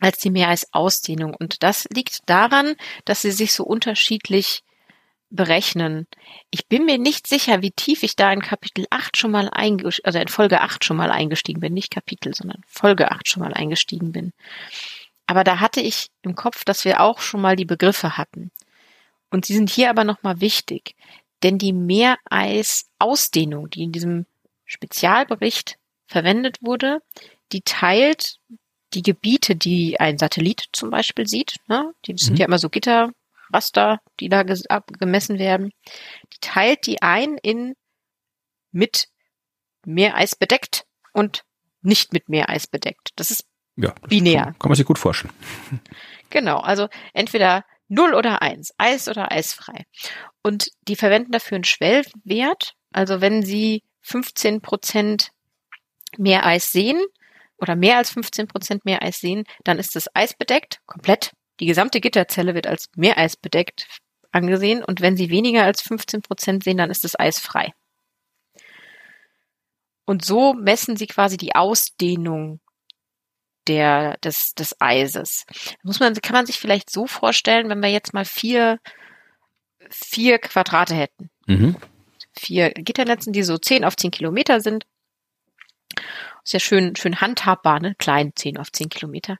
als die Meereisausdehnung. Und das liegt daran, dass sie sich so unterschiedlich berechnen. Ich bin mir nicht sicher, wie tief ich da in Kapitel 8 schon mal eingestiegen, also in Folge 8 schon mal eingestiegen bin, nicht Kapitel, sondern Folge 8 schon mal eingestiegen bin. Aber da hatte ich im Kopf, dass wir auch schon mal die Begriffe hatten. Und sie sind hier aber nochmal wichtig. Denn die Meereisausdehnung, die in diesem Spezialbericht verwendet wurde, die teilt die Gebiete, die ein Satellit zum Beispiel sieht, ne? die sind mhm. ja immer so Gitterraster, die da gemessen werden, die teilt die ein in mit Meereis bedeckt und nicht mit Meereis bedeckt. Das ist ja, das binär. Kann, kann man sich gut vorstellen. Genau, also entweder 0 oder 1, Eis oder eisfrei. Und die verwenden dafür einen Schwellwert. Also wenn sie 15 Prozent mehr Eis sehen oder mehr als 15 Prozent mehr Eis sehen, dann ist das Eis bedeckt, komplett. Die gesamte Gitterzelle wird als Meereis bedeckt angesehen und wenn sie weniger als 15 Prozent sehen, dann ist das Eis frei. Und so messen sie quasi die Ausdehnung der, des, des Eises. Muss man, kann man sich vielleicht so vorstellen, wenn wir jetzt mal vier, vier Quadrate hätten. Mhm vier Gitternetzen, die so 10 auf 10 Kilometer sind. Ist ja schön, schön handhabbar, ne? Klein, 10 auf 10 Kilometer.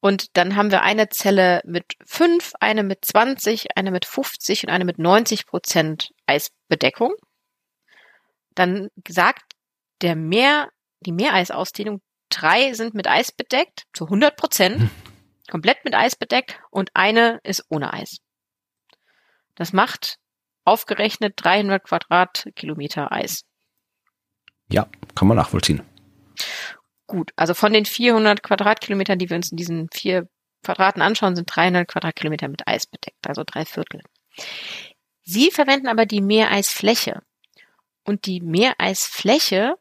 Und dann haben wir eine Zelle mit 5, eine mit 20, eine mit 50 und eine mit 90 Prozent Eisbedeckung. Dann sagt der Meer, die Meereisausdehnung, drei sind mit Eis bedeckt, zu 100 Prozent, hm. komplett mit Eis bedeckt und eine ist ohne Eis. Das macht aufgerechnet 300 Quadratkilometer Eis. Ja, kann man nachvollziehen. Gut, also von den 400 Quadratkilometern, die wir uns in diesen vier Quadraten anschauen, sind 300 Quadratkilometer mit Eis bedeckt, also drei Viertel. Sie verwenden aber die Meereisfläche. Und die Meereisfläche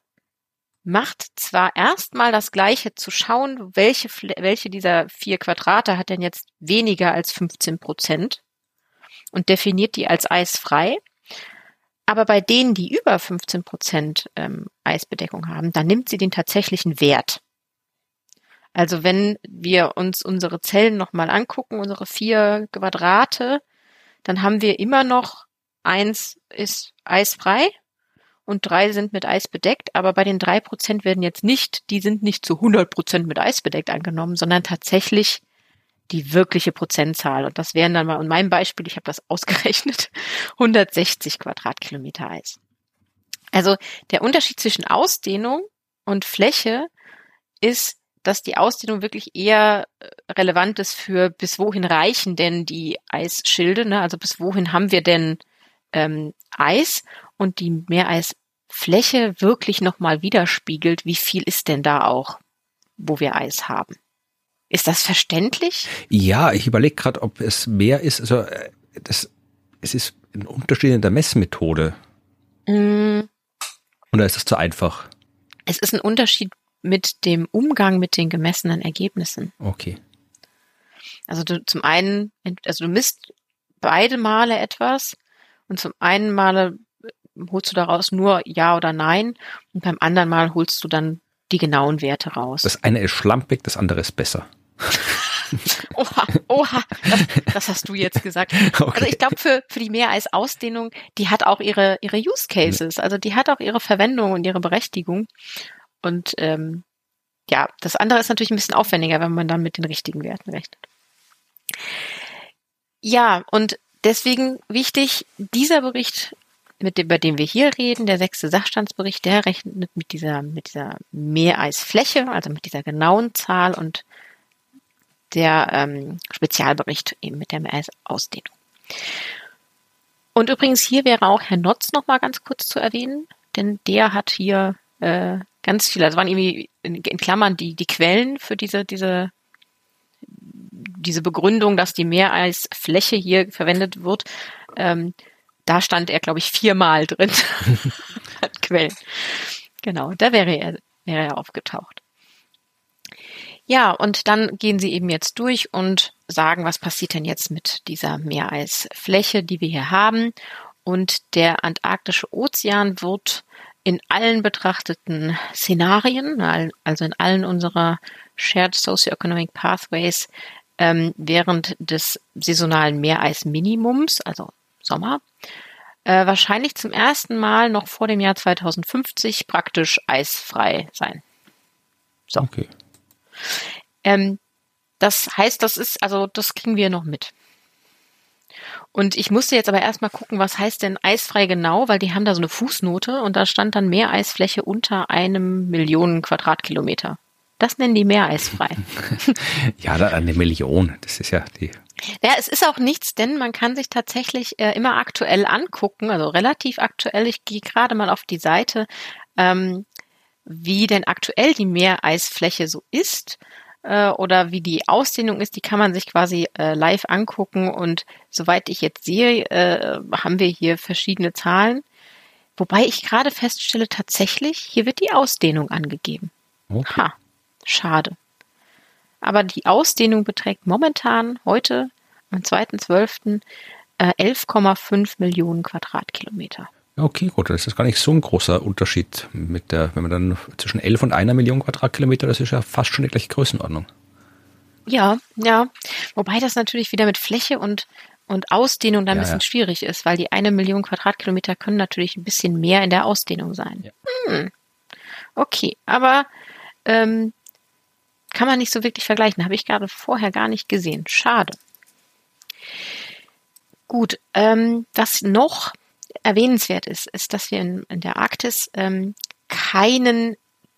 macht zwar erstmal das Gleiche zu schauen, welche, welche dieser vier Quadrate hat denn jetzt weniger als 15 Prozent und definiert die als eisfrei. Aber bei denen, die über 15 Prozent ähm, Eisbedeckung haben, dann nimmt sie den tatsächlichen Wert. Also wenn wir uns unsere Zellen nochmal angucken, unsere vier Quadrate, dann haben wir immer noch eins ist eisfrei und drei sind mit Eis bedeckt. Aber bei den drei Prozent werden jetzt nicht, die sind nicht zu 100 Prozent mit Eis bedeckt angenommen, sondern tatsächlich die wirkliche Prozentzahl. Und das wären dann mal in meinem Beispiel, ich habe das ausgerechnet, 160 Quadratkilometer Eis. Also der Unterschied zwischen Ausdehnung und Fläche ist, dass die Ausdehnung wirklich eher äh, relevant ist für bis wohin reichen denn die Eisschilde, ne? also bis wohin haben wir denn ähm, Eis und die Meereisfläche wirklich nochmal widerspiegelt, wie viel ist denn da auch, wo wir Eis haben. Ist das verständlich? Ja, ich überlege gerade, ob es mehr ist. Also äh, das, es ist ein Unterschied in der Messmethode. Mm. Oder ist das zu einfach? Es ist ein Unterschied mit dem Umgang mit den gemessenen Ergebnissen. Okay. Also du zum einen, also du misst beide Male etwas und zum einen Male holst du daraus nur Ja oder Nein und beim anderen Mal holst du dann die genauen Werte raus. Das eine ist schlampig, das andere ist besser. oha, oha, das, das, hast du jetzt gesagt. Okay. Also ich glaube, für, für die Meereisausdehnung, die hat auch ihre, ihre Use Cases, also die hat auch ihre Verwendung und ihre Berechtigung. Und ähm, ja, das andere ist natürlich ein bisschen aufwendiger, wenn man dann mit den richtigen Werten rechnet. Ja, und deswegen wichtig, dieser Bericht, mit dem, über den wir hier reden, der sechste Sachstandsbericht, der rechnet mit dieser, mit dieser Meereisfläche, also mit dieser genauen Zahl und der ähm, Spezialbericht eben mit der Meereisausdehnung. Und übrigens hier wäre auch Herr Notz noch mal ganz kurz zu erwähnen, denn der hat hier äh, ganz viele, also waren irgendwie in, in Klammern die die Quellen für diese diese diese Begründung, dass die Meereisfläche hier verwendet wird, ähm, da stand er, glaube ich, viermal drin. Hat Quellen. Genau, da wäre er, wäre er aufgetaucht. Ja, und dann gehen sie eben jetzt durch und sagen, was passiert denn jetzt mit dieser Meereisfläche, die wir hier haben. Und der Antarktische Ozean wird in allen betrachteten Szenarien, also in allen unserer Shared Socioeconomic Pathways, ähm, während des saisonalen Meereisminimums, also Sommer, äh, wahrscheinlich zum ersten Mal noch vor dem Jahr 2050 praktisch eisfrei sein. So. Okay. Ähm, das heißt, das ist, also das kriegen wir noch mit. Und ich musste jetzt aber erstmal gucken, was heißt denn eisfrei genau, weil die haben da so eine Fußnote und da stand dann Meereisfläche unter einem Millionen Quadratkilometer. Das nennen die Meereisfrei. ja, da eine Million, das ist ja die. Ja, es ist auch nichts, denn man kann sich tatsächlich äh, immer aktuell angucken, also relativ aktuell. Ich gehe gerade mal auf die Seite, ähm, wie denn aktuell die Meereisfläche so ist äh, oder wie die Ausdehnung ist, die kann man sich quasi äh, live angucken. Und soweit ich jetzt sehe, äh, haben wir hier verschiedene Zahlen. Wobei ich gerade feststelle, tatsächlich, hier wird die Ausdehnung angegeben. Okay. Ha, schade. Aber die Ausdehnung beträgt momentan heute am 2.12. 11,5 äh, Millionen Quadratkilometer. Okay, gut, das ist gar nicht so ein großer Unterschied mit der, wenn man dann zwischen 11 und einer Million Quadratkilometer, das ist ja fast schon die gleiche Größenordnung. Ja, ja. Wobei das natürlich wieder mit Fläche und, und Ausdehnung dann ja, ein bisschen ja. schwierig ist, weil die eine Million Quadratkilometer können natürlich ein bisschen mehr in der Ausdehnung sein. Ja. Hm. Okay, aber ähm, kann man nicht so wirklich vergleichen. Habe ich gerade vorher gar nicht gesehen. Schade. Gut, ähm, was noch erwähnenswert ist, ist, dass wir in, in der Arktis ähm, keinen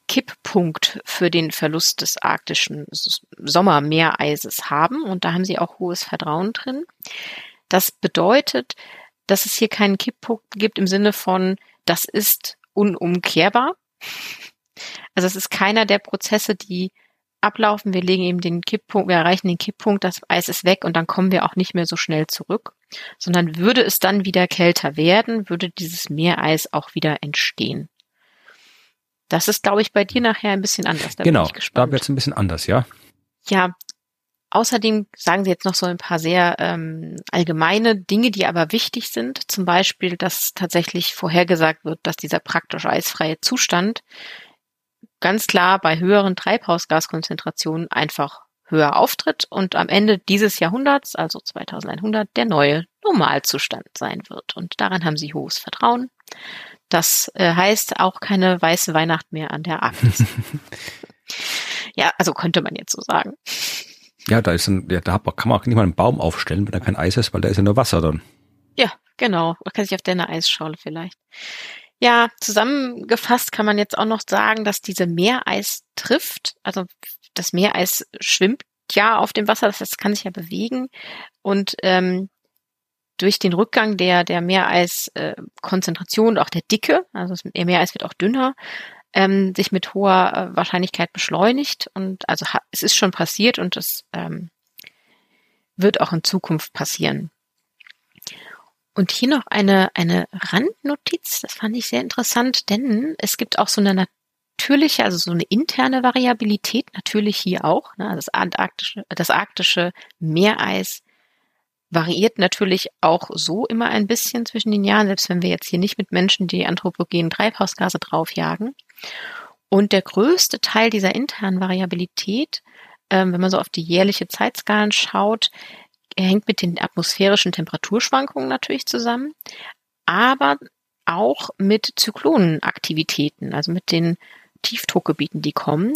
Kipppunkt für den Verlust des arktischen Sommermeereises haben und da haben sie auch hohes Vertrauen drin. Das bedeutet, dass es hier keinen Kipppunkt gibt im Sinne von, das ist unumkehrbar. Also es ist keiner der Prozesse, die ablaufen. Wir legen eben den Kipppunkt, wir erreichen den Kipppunkt, das Eis ist weg und dann kommen wir auch nicht mehr so schnell zurück, sondern würde es dann wieder kälter werden, würde dieses Meereis auch wieder entstehen. Das ist, glaube ich, bei dir nachher ein bisschen anders. Da genau, da wird es ein bisschen anders, ja. Ja, Außerdem sagen Sie jetzt noch so ein paar sehr ähm, allgemeine Dinge, die aber wichtig sind. Zum Beispiel, dass tatsächlich vorhergesagt wird, dass dieser praktisch eisfreie Zustand ganz klar bei höheren Treibhausgaskonzentrationen einfach höher auftritt und am Ende dieses Jahrhunderts, also 2100, der neue Normalzustand sein wird. Und daran haben sie hohes Vertrauen. Das äh, heißt auch keine weiße Weihnacht mehr an der Arktis. ja, also könnte man jetzt so sagen. Ja, da ist ein, ja, da kann man auch nicht mal einen Baum aufstellen, wenn da kein Eis ist, weil da ist ja nur Wasser dann. Ja, genau. Man kann sich auf der eine Eisschaule vielleicht. Ja, zusammengefasst kann man jetzt auch noch sagen, dass diese Meereis trifft. Also das Meereis schwimmt ja auf dem Wasser, das heißt, kann sich ja bewegen. Und ähm, durch den Rückgang der, der Meereiskonzentration und auch der Dicke, also das Meereis wird auch dünner, ähm, sich mit hoher äh, Wahrscheinlichkeit beschleunigt. Und also es ist schon passiert und es ähm, wird auch in Zukunft passieren. Und hier noch eine, eine Randnotiz, das fand ich sehr interessant, denn es gibt auch so eine natürliche, also so eine interne Variabilität, natürlich hier auch. Ne? Das antarktische, das arktische Meereis variiert natürlich auch so immer ein bisschen zwischen den Jahren, selbst wenn wir jetzt hier nicht mit Menschen die anthropogenen Treibhausgase draufjagen. Und der größte Teil dieser internen Variabilität, ähm, wenn man so auf die jährliche Zeitskalen schaut, hängt mit den atmosphärischen Temperaturschwankungen natürlich zusammen, aber auch mit Zyklonenaktivitäten, also mit den Tiefdruckgebieten, die kommen.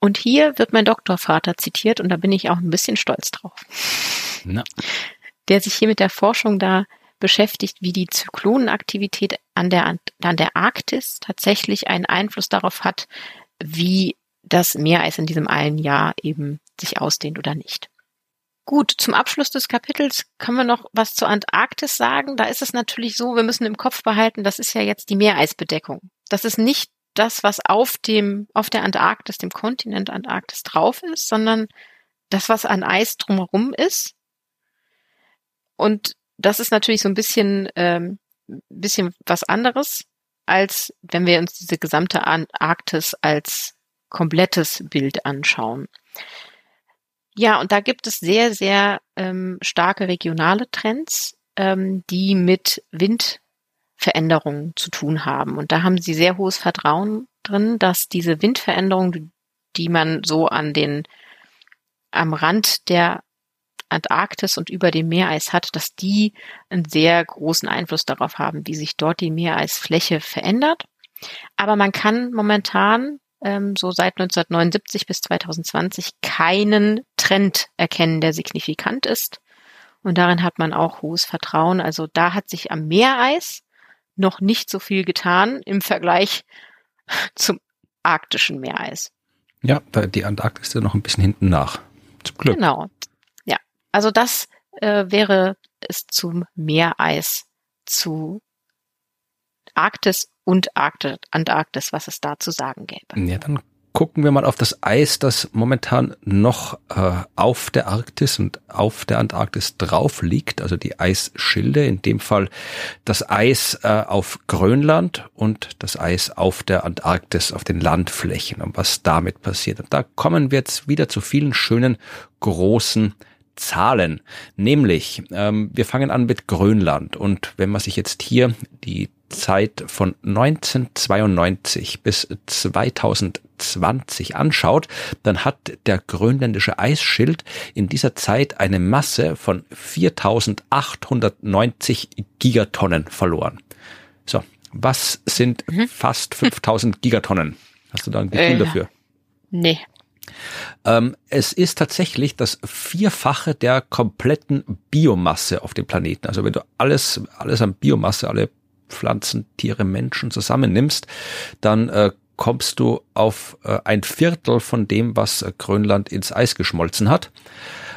Und hier wird mein Doktorvater zitiert und da bin ich auch ein bisschen stolz drauf. Na. Der sich hier mit der Forschung da beschäftigt, wie die Zyklonenaktivität an der, an der Arktis tatsächlich einen Einfluss darauf hat, wie das Meereis in diesem einen Jahr eben sich ausdehnt oder nicht. Gut, zum Abschluss des Kapitels können wir noch was zur Antarktis sagen. Da ist es natürlich so, wir müssen im Kopf behalten, das ist ja jetzt die Meereisbedeckung. Das ist nicht das, was auf dem, auf der Antarktis, dem Kontinent Antarktis drauf ist, sondern das, was an Eis drumherum ist. Und das ist natürlich so ein bisschen, ähm, bisschen was anderes, als wenn wir uns diese gesamte Antarktis als komplettes Bild anschauen. Ja, und da gibt es sehr, sehr ähm, starke regionale Trends, ähm, die mit Wind Veränderungen zu tun haben. Und da haben sie sehr hohes Vertrauen drin, dass diese Windveränderungen, die man so an den, am Rand der Antarktis und über dem Meereis hat, dass die einen sehr großen Einfluss darauf haben, wie sich dort die Meereisfläche verändert. Aber man kann momentan ähm, so seit 1979 bis 2020 keinen Trend erkennen, der signifikant ist. Und darin hat man auch hohes Vertrauen. Also da hat sich am Meereis noch nicht so viel getan im Vergleich zum arktischen Meereis. Ja, die Antarktis ist ja noch ein bisschen hinten nach. Zum Glück. Genau. Ja, also das äh, wäre es zum Meereis, zu Arktis und Antarktis, was es da zu sagen gäbe. Ja, dann gucken wir mal auf das Eis, das momentan noch äh, auf der Arktis und auf der Antarktis drauf liegt, also die Eisschilde, in dem Fall das Eis äh, auf Grönland und das Eis auf der Antarktis, auf den Landflächen und was damit passiert. Und da kommen wir jetzt wieder zu vielen schönen großen Zahlen. Nämlich, ähm, wir fangen an mit Grönland und wenn man sich jetzt hier die Zeit von 1992 bis 2020 anschaut, dann hat der grönländische Eisschild in dieser Zeit eine Masse von 4890 Gigatonnen verloren. So, was sind mhm. fast 5000 Gigatonnen? Hast du da ein Gefühl äh, dafür? Nee. Ähm, es ist tatsächlich das Vierfache der kompletten Biomasse auf dem Planeten. Also wenn du alles, alles an Biomasse, alle Pflanzen, Tiere, Menschen zusammennimmst, dann äh, kommst du auf äh, ein Viertel von dem, was äh, Grönland ins Eis geschmolzen hat.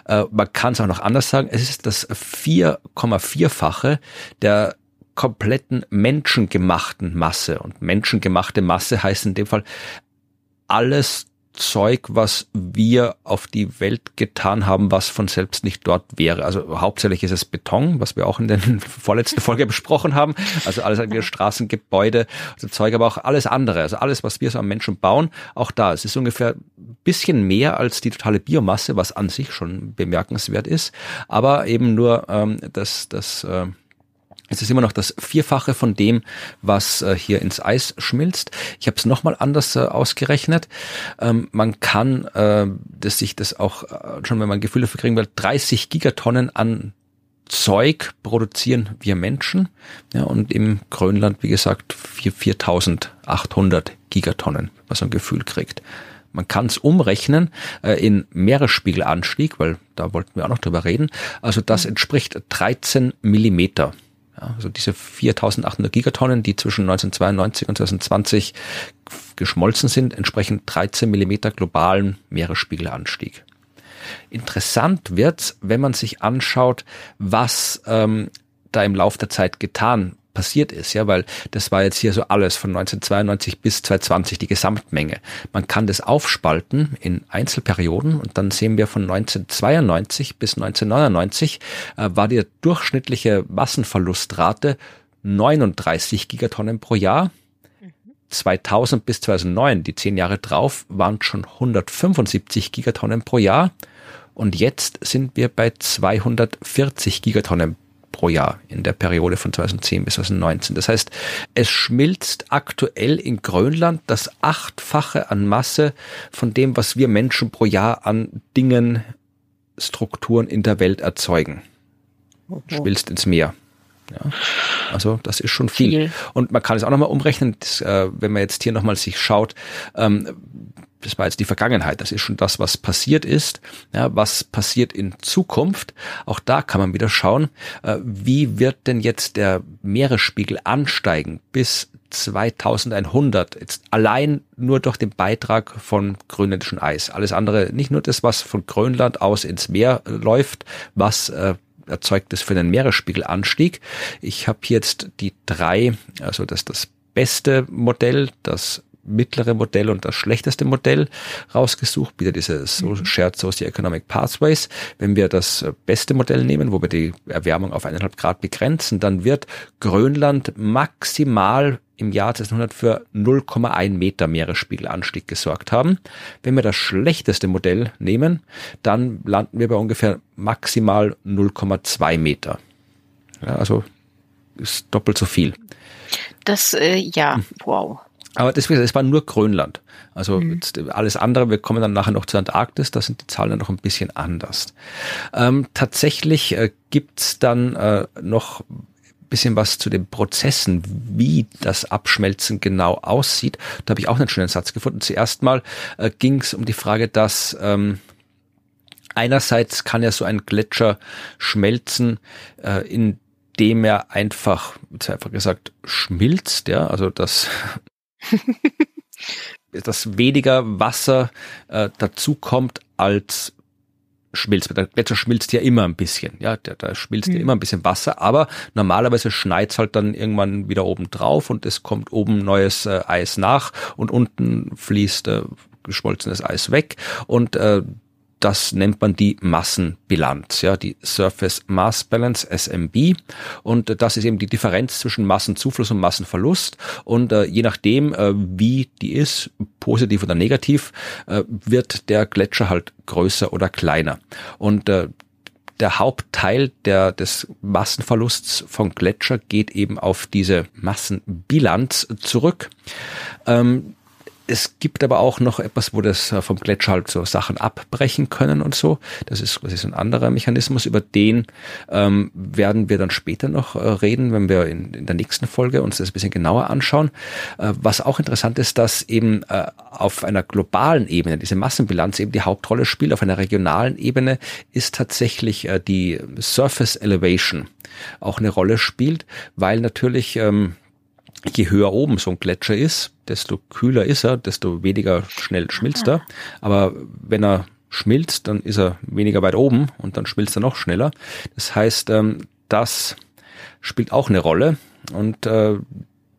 Äh, man kann es auch noch anders sagen, es ist das 4,4-fache der kompletten menschengemachten Masse. Und menschengemachte Masse heißt in dem Fall alles Zeug, was wir auf die Welt getan haben, was von selbst nicht dort wäre. Also hauptsächlich ist es Beton, was wir auch in der vorletzten Folge besprochen haben. Also alles wie Straßen, Gebäude, also Zeug, aber auch alles andere. Also alles, was wir so am Menschen bauen, auch da. Es ist ungefähr ein bisschen mehr als die totale Biomasse, was an sich schon bemerkenswert ist. Aber eben nur ähm, das, das äh, es ist immer noch das Vierfache von dem, was äh, hier ins Eis schmilzt. Ich habe es nochmal anders äh, ausgerechnet. Ähm, man kann äh, das sich das auch äh, schon, wenn man ein Gefühl dafür kriegen will, 30 Gigatonnen an Zeug produzieren wir Menschen. Ja, und im Grönland, wie gesagt, 4800 Gigatonnen, was man ein Gefühl kriegt. Man kann es umrechnen äh, in Meeresspiegelanstieg, weil da wollten wir auch noch drüber reden. Also das entspricht 13 Millimeter. Ja, also diese 4800 Gigatonnen, die zwischen 1992 und 2020 geschmolzen sind, entsprechen 13 Millimeter globalen Meeresspiegelanstieg. Interessant wird's, wenn man sich anschaut, was ähm, da im Lauf der Zeit getan passiert ist, ja, weil das war jetzt hier so alles von 1992 bis 2020 die Gesamtmenge. Man kann das aufspalten in Einzelperioden und dann sehen wir von 1992 bis 1999 äh, war die durchschnittliche Massenverlustrate 39 Gigatonnen pro Jahr. 2000 bis 2009, die zehn Jahre drauf, waren schon 175 Gigatonnen pro Jahr. Und jetzt sind wir bei 240 Gigatonnen pro Jahr in der Periode von 2010 bis 2019. Das heißt, es schmilzt aktuell in Grönland das achtfache an Masse von dem, was wir Menschen pro Jahr an Dingen, Strukturen in der Welt erzeugen. Schmilzt ins Meer. Ja, also das ist schon viel. viel. Und man kann es auch nochmal umrechnen, das, äh, wenn man jetzt hier nochmal sich schaut, ähm, das war jetzt die Vergangenheit, das ist schon das, was passiert ist, ja, was passiert in Zukunft. Auch da kann man wieder schauen, äh, wie wird denn jetzt der Meeresspiegel ansteigen bis 2100, jetzt allein nur durch den Beitrag von grönländischen Eis. Alles andere, nicht nur das, was von Grönland aus ins Meer läuft, was äh, erzeugt es für einen Meeresspiegelanstieg. Ich habe jetzt die drei, also das das beste Modell, das mittlere Modell und das schlechteste Modell rausgesucht, wieder diese mhm. Shared Socio-Economic Pathways. Wenn wir das beste Modell nehmen, wo wir die Erwärmung auf eineinhalb Grad begrenzen, dann wird Grönland maximal im Jahr 2100 für 0,1 Meter Meeresspiegelanstieg gesorgt haben. Wenn wir das schlechteste Modell nehmen, dann landen wir bei ungefähr maximal 0,2 Meter. Ja, also ist doppelt so viel. Das, äh, ja, hm. wow. Aber das, das war nur Grönland. Also mhm. alles andere, wir kommen dann nachher noch zur Antarktis, da sind die Zahlen noch ein bisschen anders. Ähm, tatsächlich äh, gibt's dann äh, noch bisschen was zu den Prozessen, wie das Abschmelzen genau aussieht. Da habe ich auch einen schönen Satz gefunden. Zuerst mal äh, ging es um die Frage, dass ähm, einerseits kann ja so ein Gletscher schmelzen, äh, indem er einfach, einfach gesagt, schmilzt, ja, also das dass weniger Wasser äh, dazu kommt als schmilzt. Der Gletscher schmilzt ja immer ein bisschen, ja, da, da schmilzt mhm. ja immer ein bisschen Wasser, aber normalerweise schneit's halt dann irgendwann wieder oben drauf und es kommt oben neues äh, Eis nach und unten fließt äh, geschmolzenes Eis weg und äh, das nennt man die Massenbilanz, ja, die Surface Mass Balance, SMB. Und das ist eben die Differenz zwischen Massenzufluss und Massenverlust. Und äh, je nachdem, äh, wie die ist, positiv oder negativ, äh, wird der Gletscher halt größer oder kleiner. Und äh, der Hauptteil der, des Massenverlusts von Gletscher geht eben auf diese Massenbilanz zurück. Ähm, es gibt aber auch noch etwas, wo das äh, vom Gletscher halt so Sachen abbrechen können und so. Das ist quasi so ein anderer Mechanismus. Über den ähm, werden wir dann später noch äh, reden, wenn wir in, in, der nächsten Folge uns das ein bisschen genauer anschauen. Äh, was auch interessant ist, dass eben äh, auf einer globalen Ebene diese Massenbilanz eben die Hauptrolle spielt. Auf einer regionalen Ebene ist tatsächlich äh, die Surface Elevation auch eine Rolle spielt, weil natürlich ähm, je höher oben so ein Gletscher ist, desto kühler ist er, desto weniger schnell schmilzt er. Aber wenn er schmilzt, dann ist er weniger weit oben und dann schmilzt er noch schneller. Das heißt, ähm, das spielt auch eine Rolle und äh,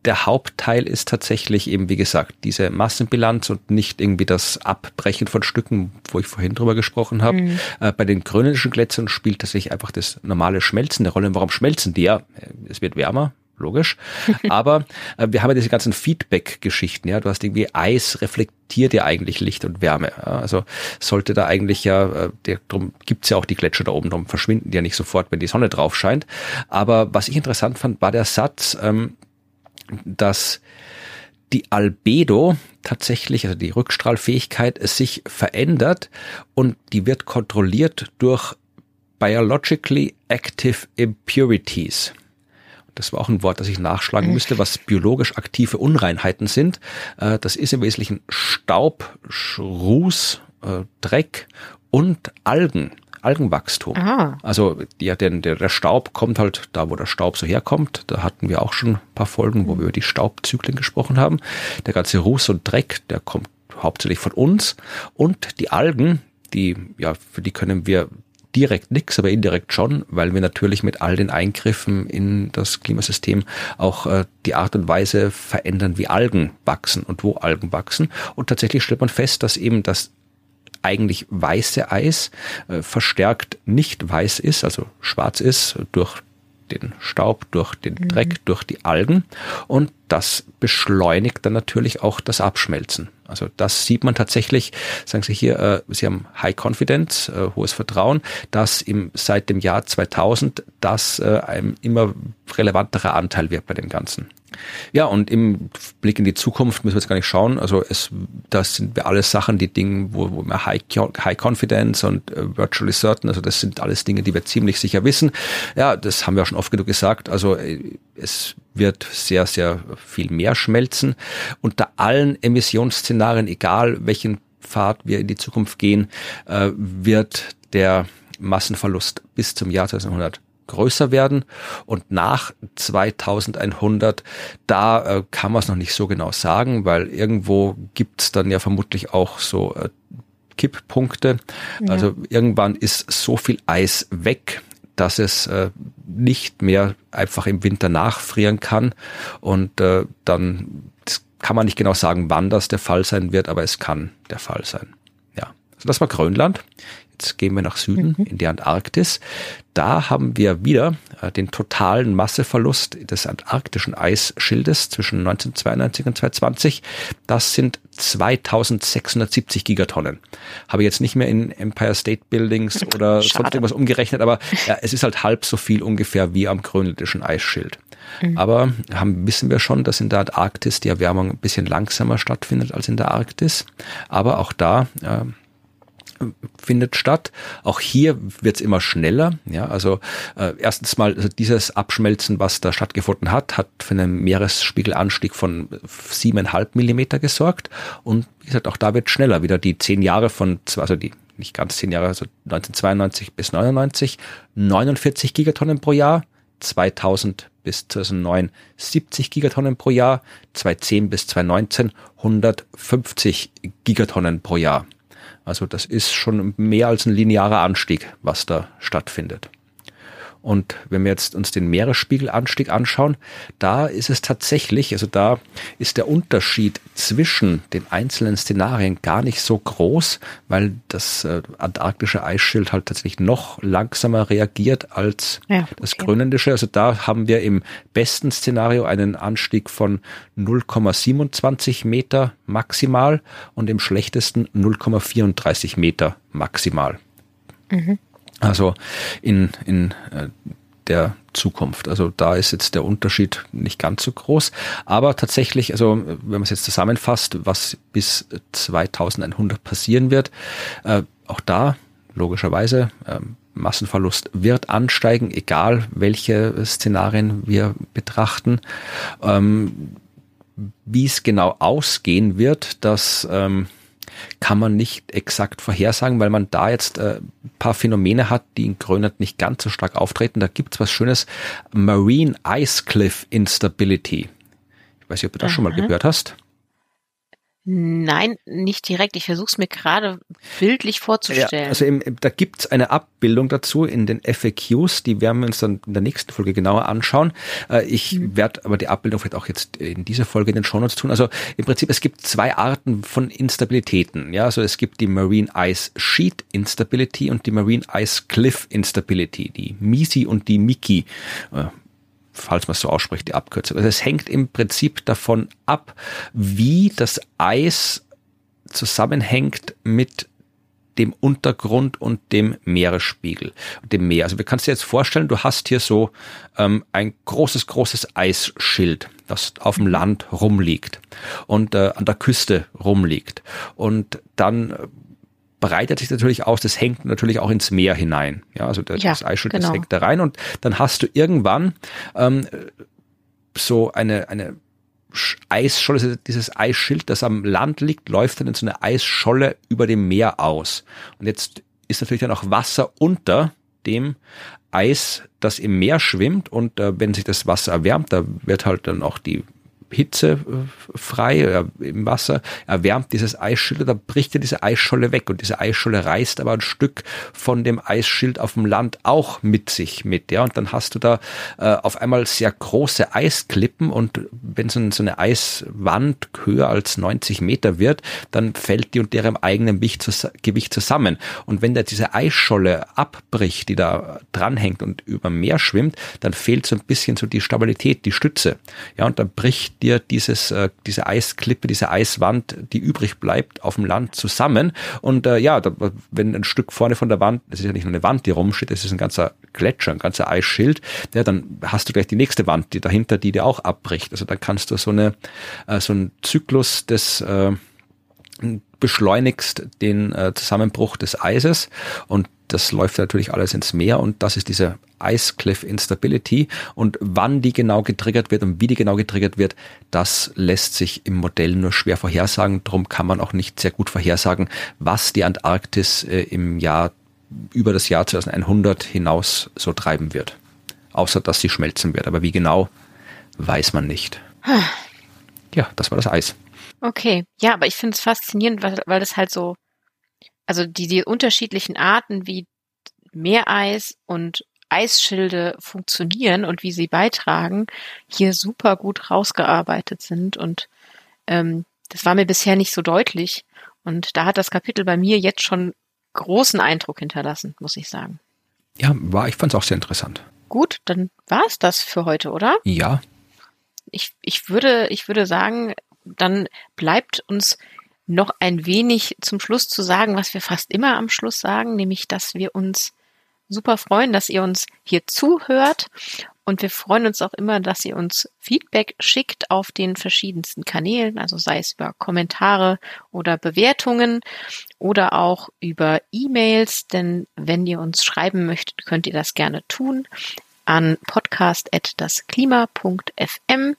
der Hauptteil ist tatsächlich eben, wie gesagt, diese Massenbilanz und nicht irgendwie das Abbrechen von Stücken, wo ich vorhin drüber gesprochen habe. Mhm. Äh, bei den grönländischen Gletschern spielt tatsächlich einfach das normale Schmelzen eine Rolle. Warum schmelzen die? Ja, es wird wärmer, logisch. Aber äh, wir haben ja diese ganzen Feedback-Geschichten, ja. Du hast irgendwie Eis reflektiert ja eigentlich Licht und Wärme. Ja? Also sollte da eigentlich ja, äh, der, drum gibt's ja auch die Gletscher da oben, drum verschwinden die ja nicht sofort, wenn die Sonne drauf scheint. Aber was ich interessant fand, war der Satz, ähm, dass die Albedo tatsächlich, also die Rückstrahlfähigkeit, sich verändert und die wird kontrolliert durch biologically active impurities. Das war auch ein Wort, das ich nachschlagen mhm. müsste, was biologisch aktive Unreinheiten sind. Äh, das ist im Wesentlichen Staub, Ruß, äh, Dreck und Algen. Algenwachstum. Ah. Also ja, denn der, der Staub kommt halt da, wo der Staub so herkommt. Da hatten wir auch schon ein paar Folgen, wo wir über die Staubzyklen gesprochen haben. Der ganze Ruß und Dreck, der kommt hauptsächlich von uns. Und die Algen, die, ja, für die können wir direkt nichts, aber indirekt schon, weil wir natürlich mit all den Eingriffen in das Klimasystem auch äh, die Art und Weise verändern, wie Algen wachsen und wo Algen wachsen. Und tatsächlich stellt man fest, dass eben das eigentlich weiße Eis äh, verstärkt nicht weiß ist, also schwarz ist durch den Staub, durch den mhm. Dreck, durch die Algen und das beschleunigt dann natürlich auch das Abschmelzen. Also das sieht man tatsächlich, sagen Sie hier, äh, Sie haben High Confidence, äh, hohes Vertrauen, dass im, seit dem Jahr 2000 das äh, ein immer relevanterer Anteil wird bei dem Ganzen. Ja, und im Blick in die Zukunft müssen wir jetzt gar nicht schauen. Also es, das sind alles Sachen, die Dinge, wo, wo wir High, High Confidence und äh, Virtually Certain, also das sind alles Dinge, die wir ziemlich sicher wissen. Ja, das haben wir auch schon oft genug gesagt. Also äh, es wird sehr, sehr viel mehr schmelzen. Unter allen Emissionsszenarien, egal welchen Pfad wir in die Zukunft gehen, äh, wird der Massenverlust bis zum Jahr 2100 größer werden und nach 2100, da äh, kann man es noch nicht so genau sagen, weil irgendwo gibt es dann ja vermutlich auch so äh, Kipppunkte. Ja. Also irgendwann ist so viel Eis weg, dass es äh, nicht mehr einfach im Winter nachfrieren kann und äh, dann kann man nicht genau sagen, wann das der Fall sein wird, aber es kann der Fall sein. Ja, also das war Grönland. Jetzt gehen wir nach Süden mhm. in die Antarktis. Da haben wir wieder äh, den totalen Masseverlust des antarktischen Eisschildes zwischen 1992 und 2020. Das sind 2670 Gigatonnen. Habe ich jetzt nicht mehr in Empire State Buildings oder Schade. sonst irgendwas umgerechnet, aber ja, es ist halt halb so viel ungefähr wie am grönländischen Eisschild. Mhm. Aber haben, wissen wir schon, dass in der Antarktis die Erwärmung ein bisschen langsamer stattfindet als in der Arktis. Aber auch da äh, findet statt. Auch hier wird es immer schneller. Ja, also äh, erstens mal also dieses Abschmelzen, was da stattgefunden hat, hat für einen Meeresspiegelanstieg von siebeneinhalb Millimeter gesorgt. Und wie gesagt, auch da wird schneller wieder die zehn Jahre von, also die nicht ganz zehn Jahre, also 1992 bis 99, 49 Gigatonnen pro Jahr, 2000 bis 2009 70 Gigatonnen pro Jahr, 2010 bis 2019 150 Gigatonnen pro Jahr. Also das ist schon mehr als ein linearer Anstieg, was da stattfindet. Und wenn wir jetzt uns den Meeresspiegelanstieg anschauen, da ist es tatsächlich, also da ist der Unterschied zwischen den einzelnen Szenarien gar nicht so groß, weil das äh, antarktische Eisschild halt tatsächlich noch langsamer reagiert als ja, okay. das grönländische. Also da haben wir im besten Szenario einen Anstieg von 0,27 Meter maximal und im schlechtesten 0,34 Meter maximal. Mhm. Also in, in äh, der Zukunft. Also da ist jetzt der Unterschied nicht ganz so groß. Aber tatsächlich, also wenn man es jetzt zusammenfasst, was bis 2100 passieren wird, äh, auch da logischerweise äh, Massenverlust wird ansteigen, egal welche Szenarien wir betrachten. Ähm, wie es genau ausgehen wird, das ähm, kann man nicht exakt vorhersagen, weil man da jetzt äh, paar Phänomene hat, die in Grönland nicht ganz so stark auftreten. Da gibt's was Schönes, Marine Ice Cliff Instability. Ich weiß nicht, ob du das Aha. schon mal gehört hast. Nein, nicht direkt. Ich versuche es mir gerade bildlich vorzustellen. Ja, also im, da gibt's eine Abbildung dazu in den FAQs, die werden wir uns dann in der nächsten Folge genauer anschauen. Äh, ich mhm. werde aber die Abbildung vielleicht auch jetzt in dieser Folge in den Shownotes tun. Also im Prinzip, es gibt zwei Arten von Instabilitäten. Ja, also es gibt die Marine Ice Sheet Instability und die Marine Ice Cliff Instability, die MISI und die MIKI äh, falls man es so ausspricht, die Abkürzung. Also es hängt im Prinzip davon ab, wie das Eis zusammenhängt mit dem Untergrund und dem Meeresspiegel, dem Meer. Also wir kannst dir jetzt vorstellen, du hast hier so ähm, ein großes, großes Eisschild, das auf dem Land rumliegt und äh, an der Küste rumliegt. Und dann breitet sich natürlich aus, das hängt natürlich auch ins Meer hinein. Ja, also das, ja, das Eisschild genau. das hängt da rein und dann hast du irgendwann ähm, so eine, eine Eisscholle, dieses Eisschild, das am Land liegt, läuft dann in so eine Eisscholle über dem Meer aus. Und jetzt ist natürlich dann auch Wasser unter dem Eis, das im Meer schwimmt und äh, wenn sich das Wasser erwärmt, da wird halt dann auch die hitzefrei äh, im Wasser, erwärmt dieses Eisschild, da bricht ja diese Eisscholle weg und diese Eisscholle reißt aber ein Stück von dem Eisschild auf dem Land auch mit sich mit, ja, und dann hast du da äh, auf einmal sehr große Eisklippen und wenn so, so eine Eiswand höher als 90 Meter wird, dann fällt die unter ihrem eigenen Gewicht zusammen. Und wenn da diese Eisscholle abbricht, die da dranhängt und über Meer schwimmt, dann fehlt so ein bisschen so die Stabilität, die Stütze, ja, und dann bricht dir dieses, äh, diese Eisklippe, diese Eiswand, die übrig bleibt, auf dem Land zusammen. Und äh, ja, da, wenn ein Stück vorne von der Wand, das ist ja nicht nur eine Wand, die rumsteht, das ist ein ganzer Gletscher, ein ganzer Eisschild, ja, dann hast du gleich die nächste Wand, die dahinter, die dir auch abbricht. Also dann kannst du so eine, äh, so einen Zyklus des äh, beschleunigst den äh, Zusammenbruch des Eises und das läuft natürlich alles ins Meer und das ist diese Ice Cliff Instability und wann die genau getriggert wird und wie die genau getriggert wird, das lässt sich im Modell nur schwer vorhersagen. Darum kann man auch nicht sehr gut vorhersagen, was die Antarktis äh, im Jahr über das Jahr 2100 hinaus so treiben wird. Außer dass sie schmelzen wird. Aber wie genau, weiß man nicht. Ja, das war das Eis. Okay, ja, aber ich finde es faszinierend, weil, weil das halt so, also die, die unterschiedlichen Arten, wie Meereis und Eisschilde funktionieren und wie sie beitragen, hier super gut rausgearbeitet sind. Und ähm, das war mir bisher nicht so deutlich. Und da hat das Kapitel bei mir jetzt schon großen Eindruck hinterlassen, muss ich sagen. Ja, war, ich fand es auch sehr interessant. Gut, dann war es das für heute, oder? Ja. Ich, ich würde, ich würde sagen, dann bleibt uns noch ein wenig zum Schluss zu sagen, was wir fast immer am Schluss sagen, nämlich, dass wir uns super freuen, dass ihr uns hier zuhört. Und wir freuen uns auch immer, dass ihr uns Feedback schickt auf den verschiedensten Kanälen, also sei es über Kommentare oder Bewertungen oder auch über E-Mails, denn wenn ihr uns schreiben möchtet, könnt ihr das gerne tun an podcast.dasklima.fm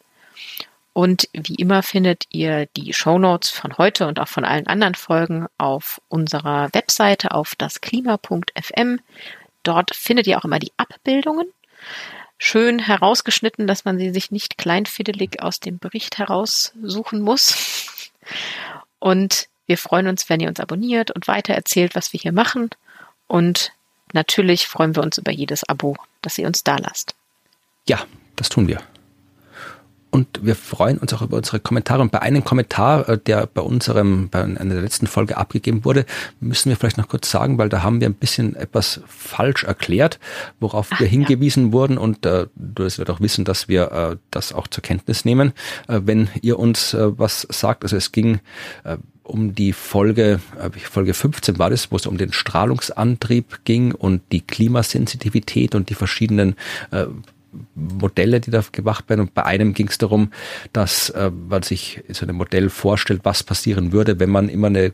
und wie immer findet ihr die Show Notes von heute und auch von allen anderen Folgen auf unserer Webseite auf dasklima.fm. Dort findet ihr auch immer die Abbildungen. Schön herausgeschnitten, dass man sie sich nicht kleinfiddelig aus dem Bericht heraussuchen muss. Und wir freuen uns, wenn ihr uns abonniert und weitererzählt, was wir hier machen. Und natürlich freuen wir uns über jedes Abo, das ihr uns da lasst. Ja, das tun wir. Und wir freuen uns auch über unsere Kommentare. Und bei einem Kommentar, äh, der bei unserem, bei einer der letzten Folge abgegeben wurde, müssen wir vielleicht noch kurz sagen, weil da haben wir ein bisschen etwas falsch erklärt, worauf Ach, wir hingewiesen ja. wurden. Und äh, du wirst auch wissen, dass wir äh, das auch zur Kenntnis nehmen, äh, wenn ihr uns äh, was sagt. Also es ging äh, um die Folge, äh, Folge 15 war das, wo es um den Strahlungsantrieb ging und die Klimasensitivität und die verschiedenen äh, Modelle, die da gemacht werden. Und bei einem ging es darum, dass äh, man sich so ein Modell vorstellt, was passieren würde, wenn man immer eine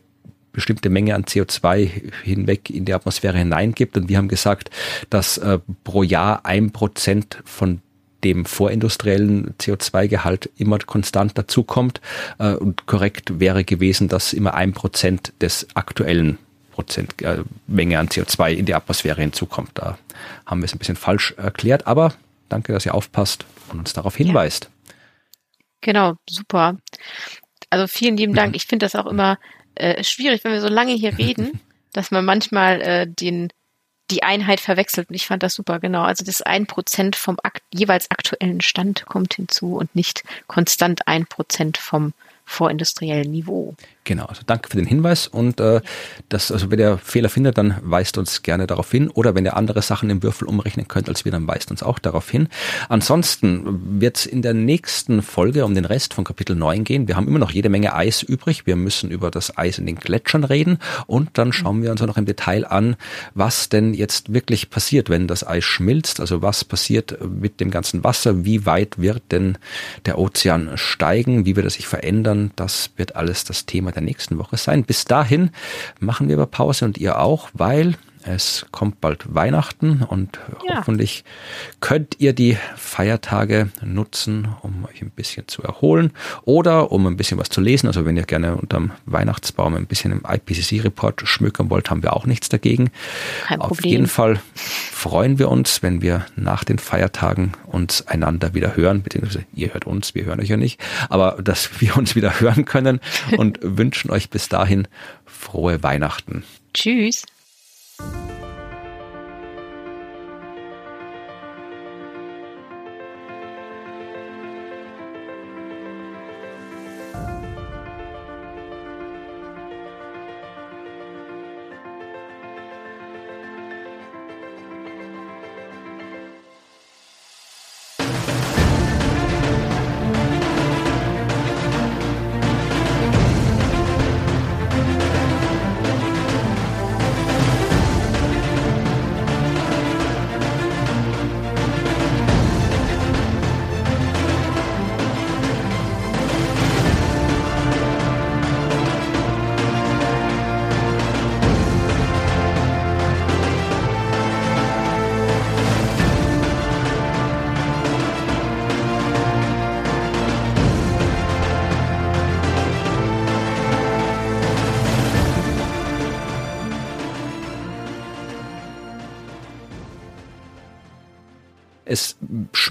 bestimmte Menge an CO2 hinweg in die Atmosphäre hineingibt. Und wir haben gesagt, dass äh, pro Jahr ein Prozent von dem vorindustriellen CO2-Gehalt immer konstant dazukommt. Äh, und korrekt wäre gewesen, dass immer ein Prozent des aktuellen Prozent äh, Menge an CO2 in die Atmosphäre hinzukommt. Da haben wir es ein bisschen falsch erklärt, aber Danke, dass ihr aufpasst und uns darauf hinweist. Ja. Genau, super. Also vielen lieben Dank. Ich finde das auch immer äh, schwierig, wenn wir so lange hier reden, dass man manchmal äh, den die Einheit verwechselt. Und ich fand das super, genau. Also das ein Prozent vom akt jeweils aktuellen Stand kommt hinzu und nicht konstant ein Prozent vom vorindustriellen Niveau. Genau, also danke für den Hinweis und äh, das, also wenn ihr Fehler findet, dann weist uns gerne darauf hin oder wenn ihr andere Sachen im Würfel umrechnen könnt als wir, dann weist uns auch darauf hin. Ansonsten wird es in der nächsten Folge um den Rest von Kapitel 9 gehen. Wir haben immer noch jede Menge Eis übrig. Wir müssen über das Eis in den Gletschern reden und dann schauen wir uns auch noch im Detail an, was denn jetzt wirklich passiert, wenn das Eis schmilzt. Also was passiert mit dem ganzen Wasser, wie weit wird denn der Ozean steigen, wie wird er sich verändern. Das wird alles das Thema der der nächsten Woche sein. Bis dahin machen wir aber Pause und ihr auch, weil Es kommt bald Weihnachten und ja. hoffentlich könnt ihr die Feiertage nutzen, um euch ein bisschen zu erholen oder um ein bisschen was zu lesen. Also wenn ihr gerne unterm Weihnachtsbaum ein bisschen im IPCC-Report schmückern wollt, haben wir auch nichts dagegen. Kein Auf jeden Fall freuen wir uns, wenn wir nach den Feiertagen uns einander wieder hören, beziehungsweise ihr hört uns, wir hören euch ja nicht, aber dass wir uns wieder hören können und wünschen euch bis dahin frohe Weihnachten. Tschüss. Es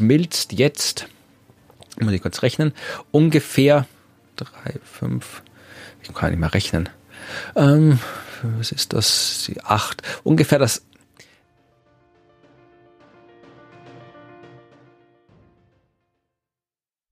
schmilzt jetzt, muss ich kurz rechnen, ungefähr drei, fünf, ich kann nicht mehr rechnen. Ähm, was ist das? Acht, ungefähr das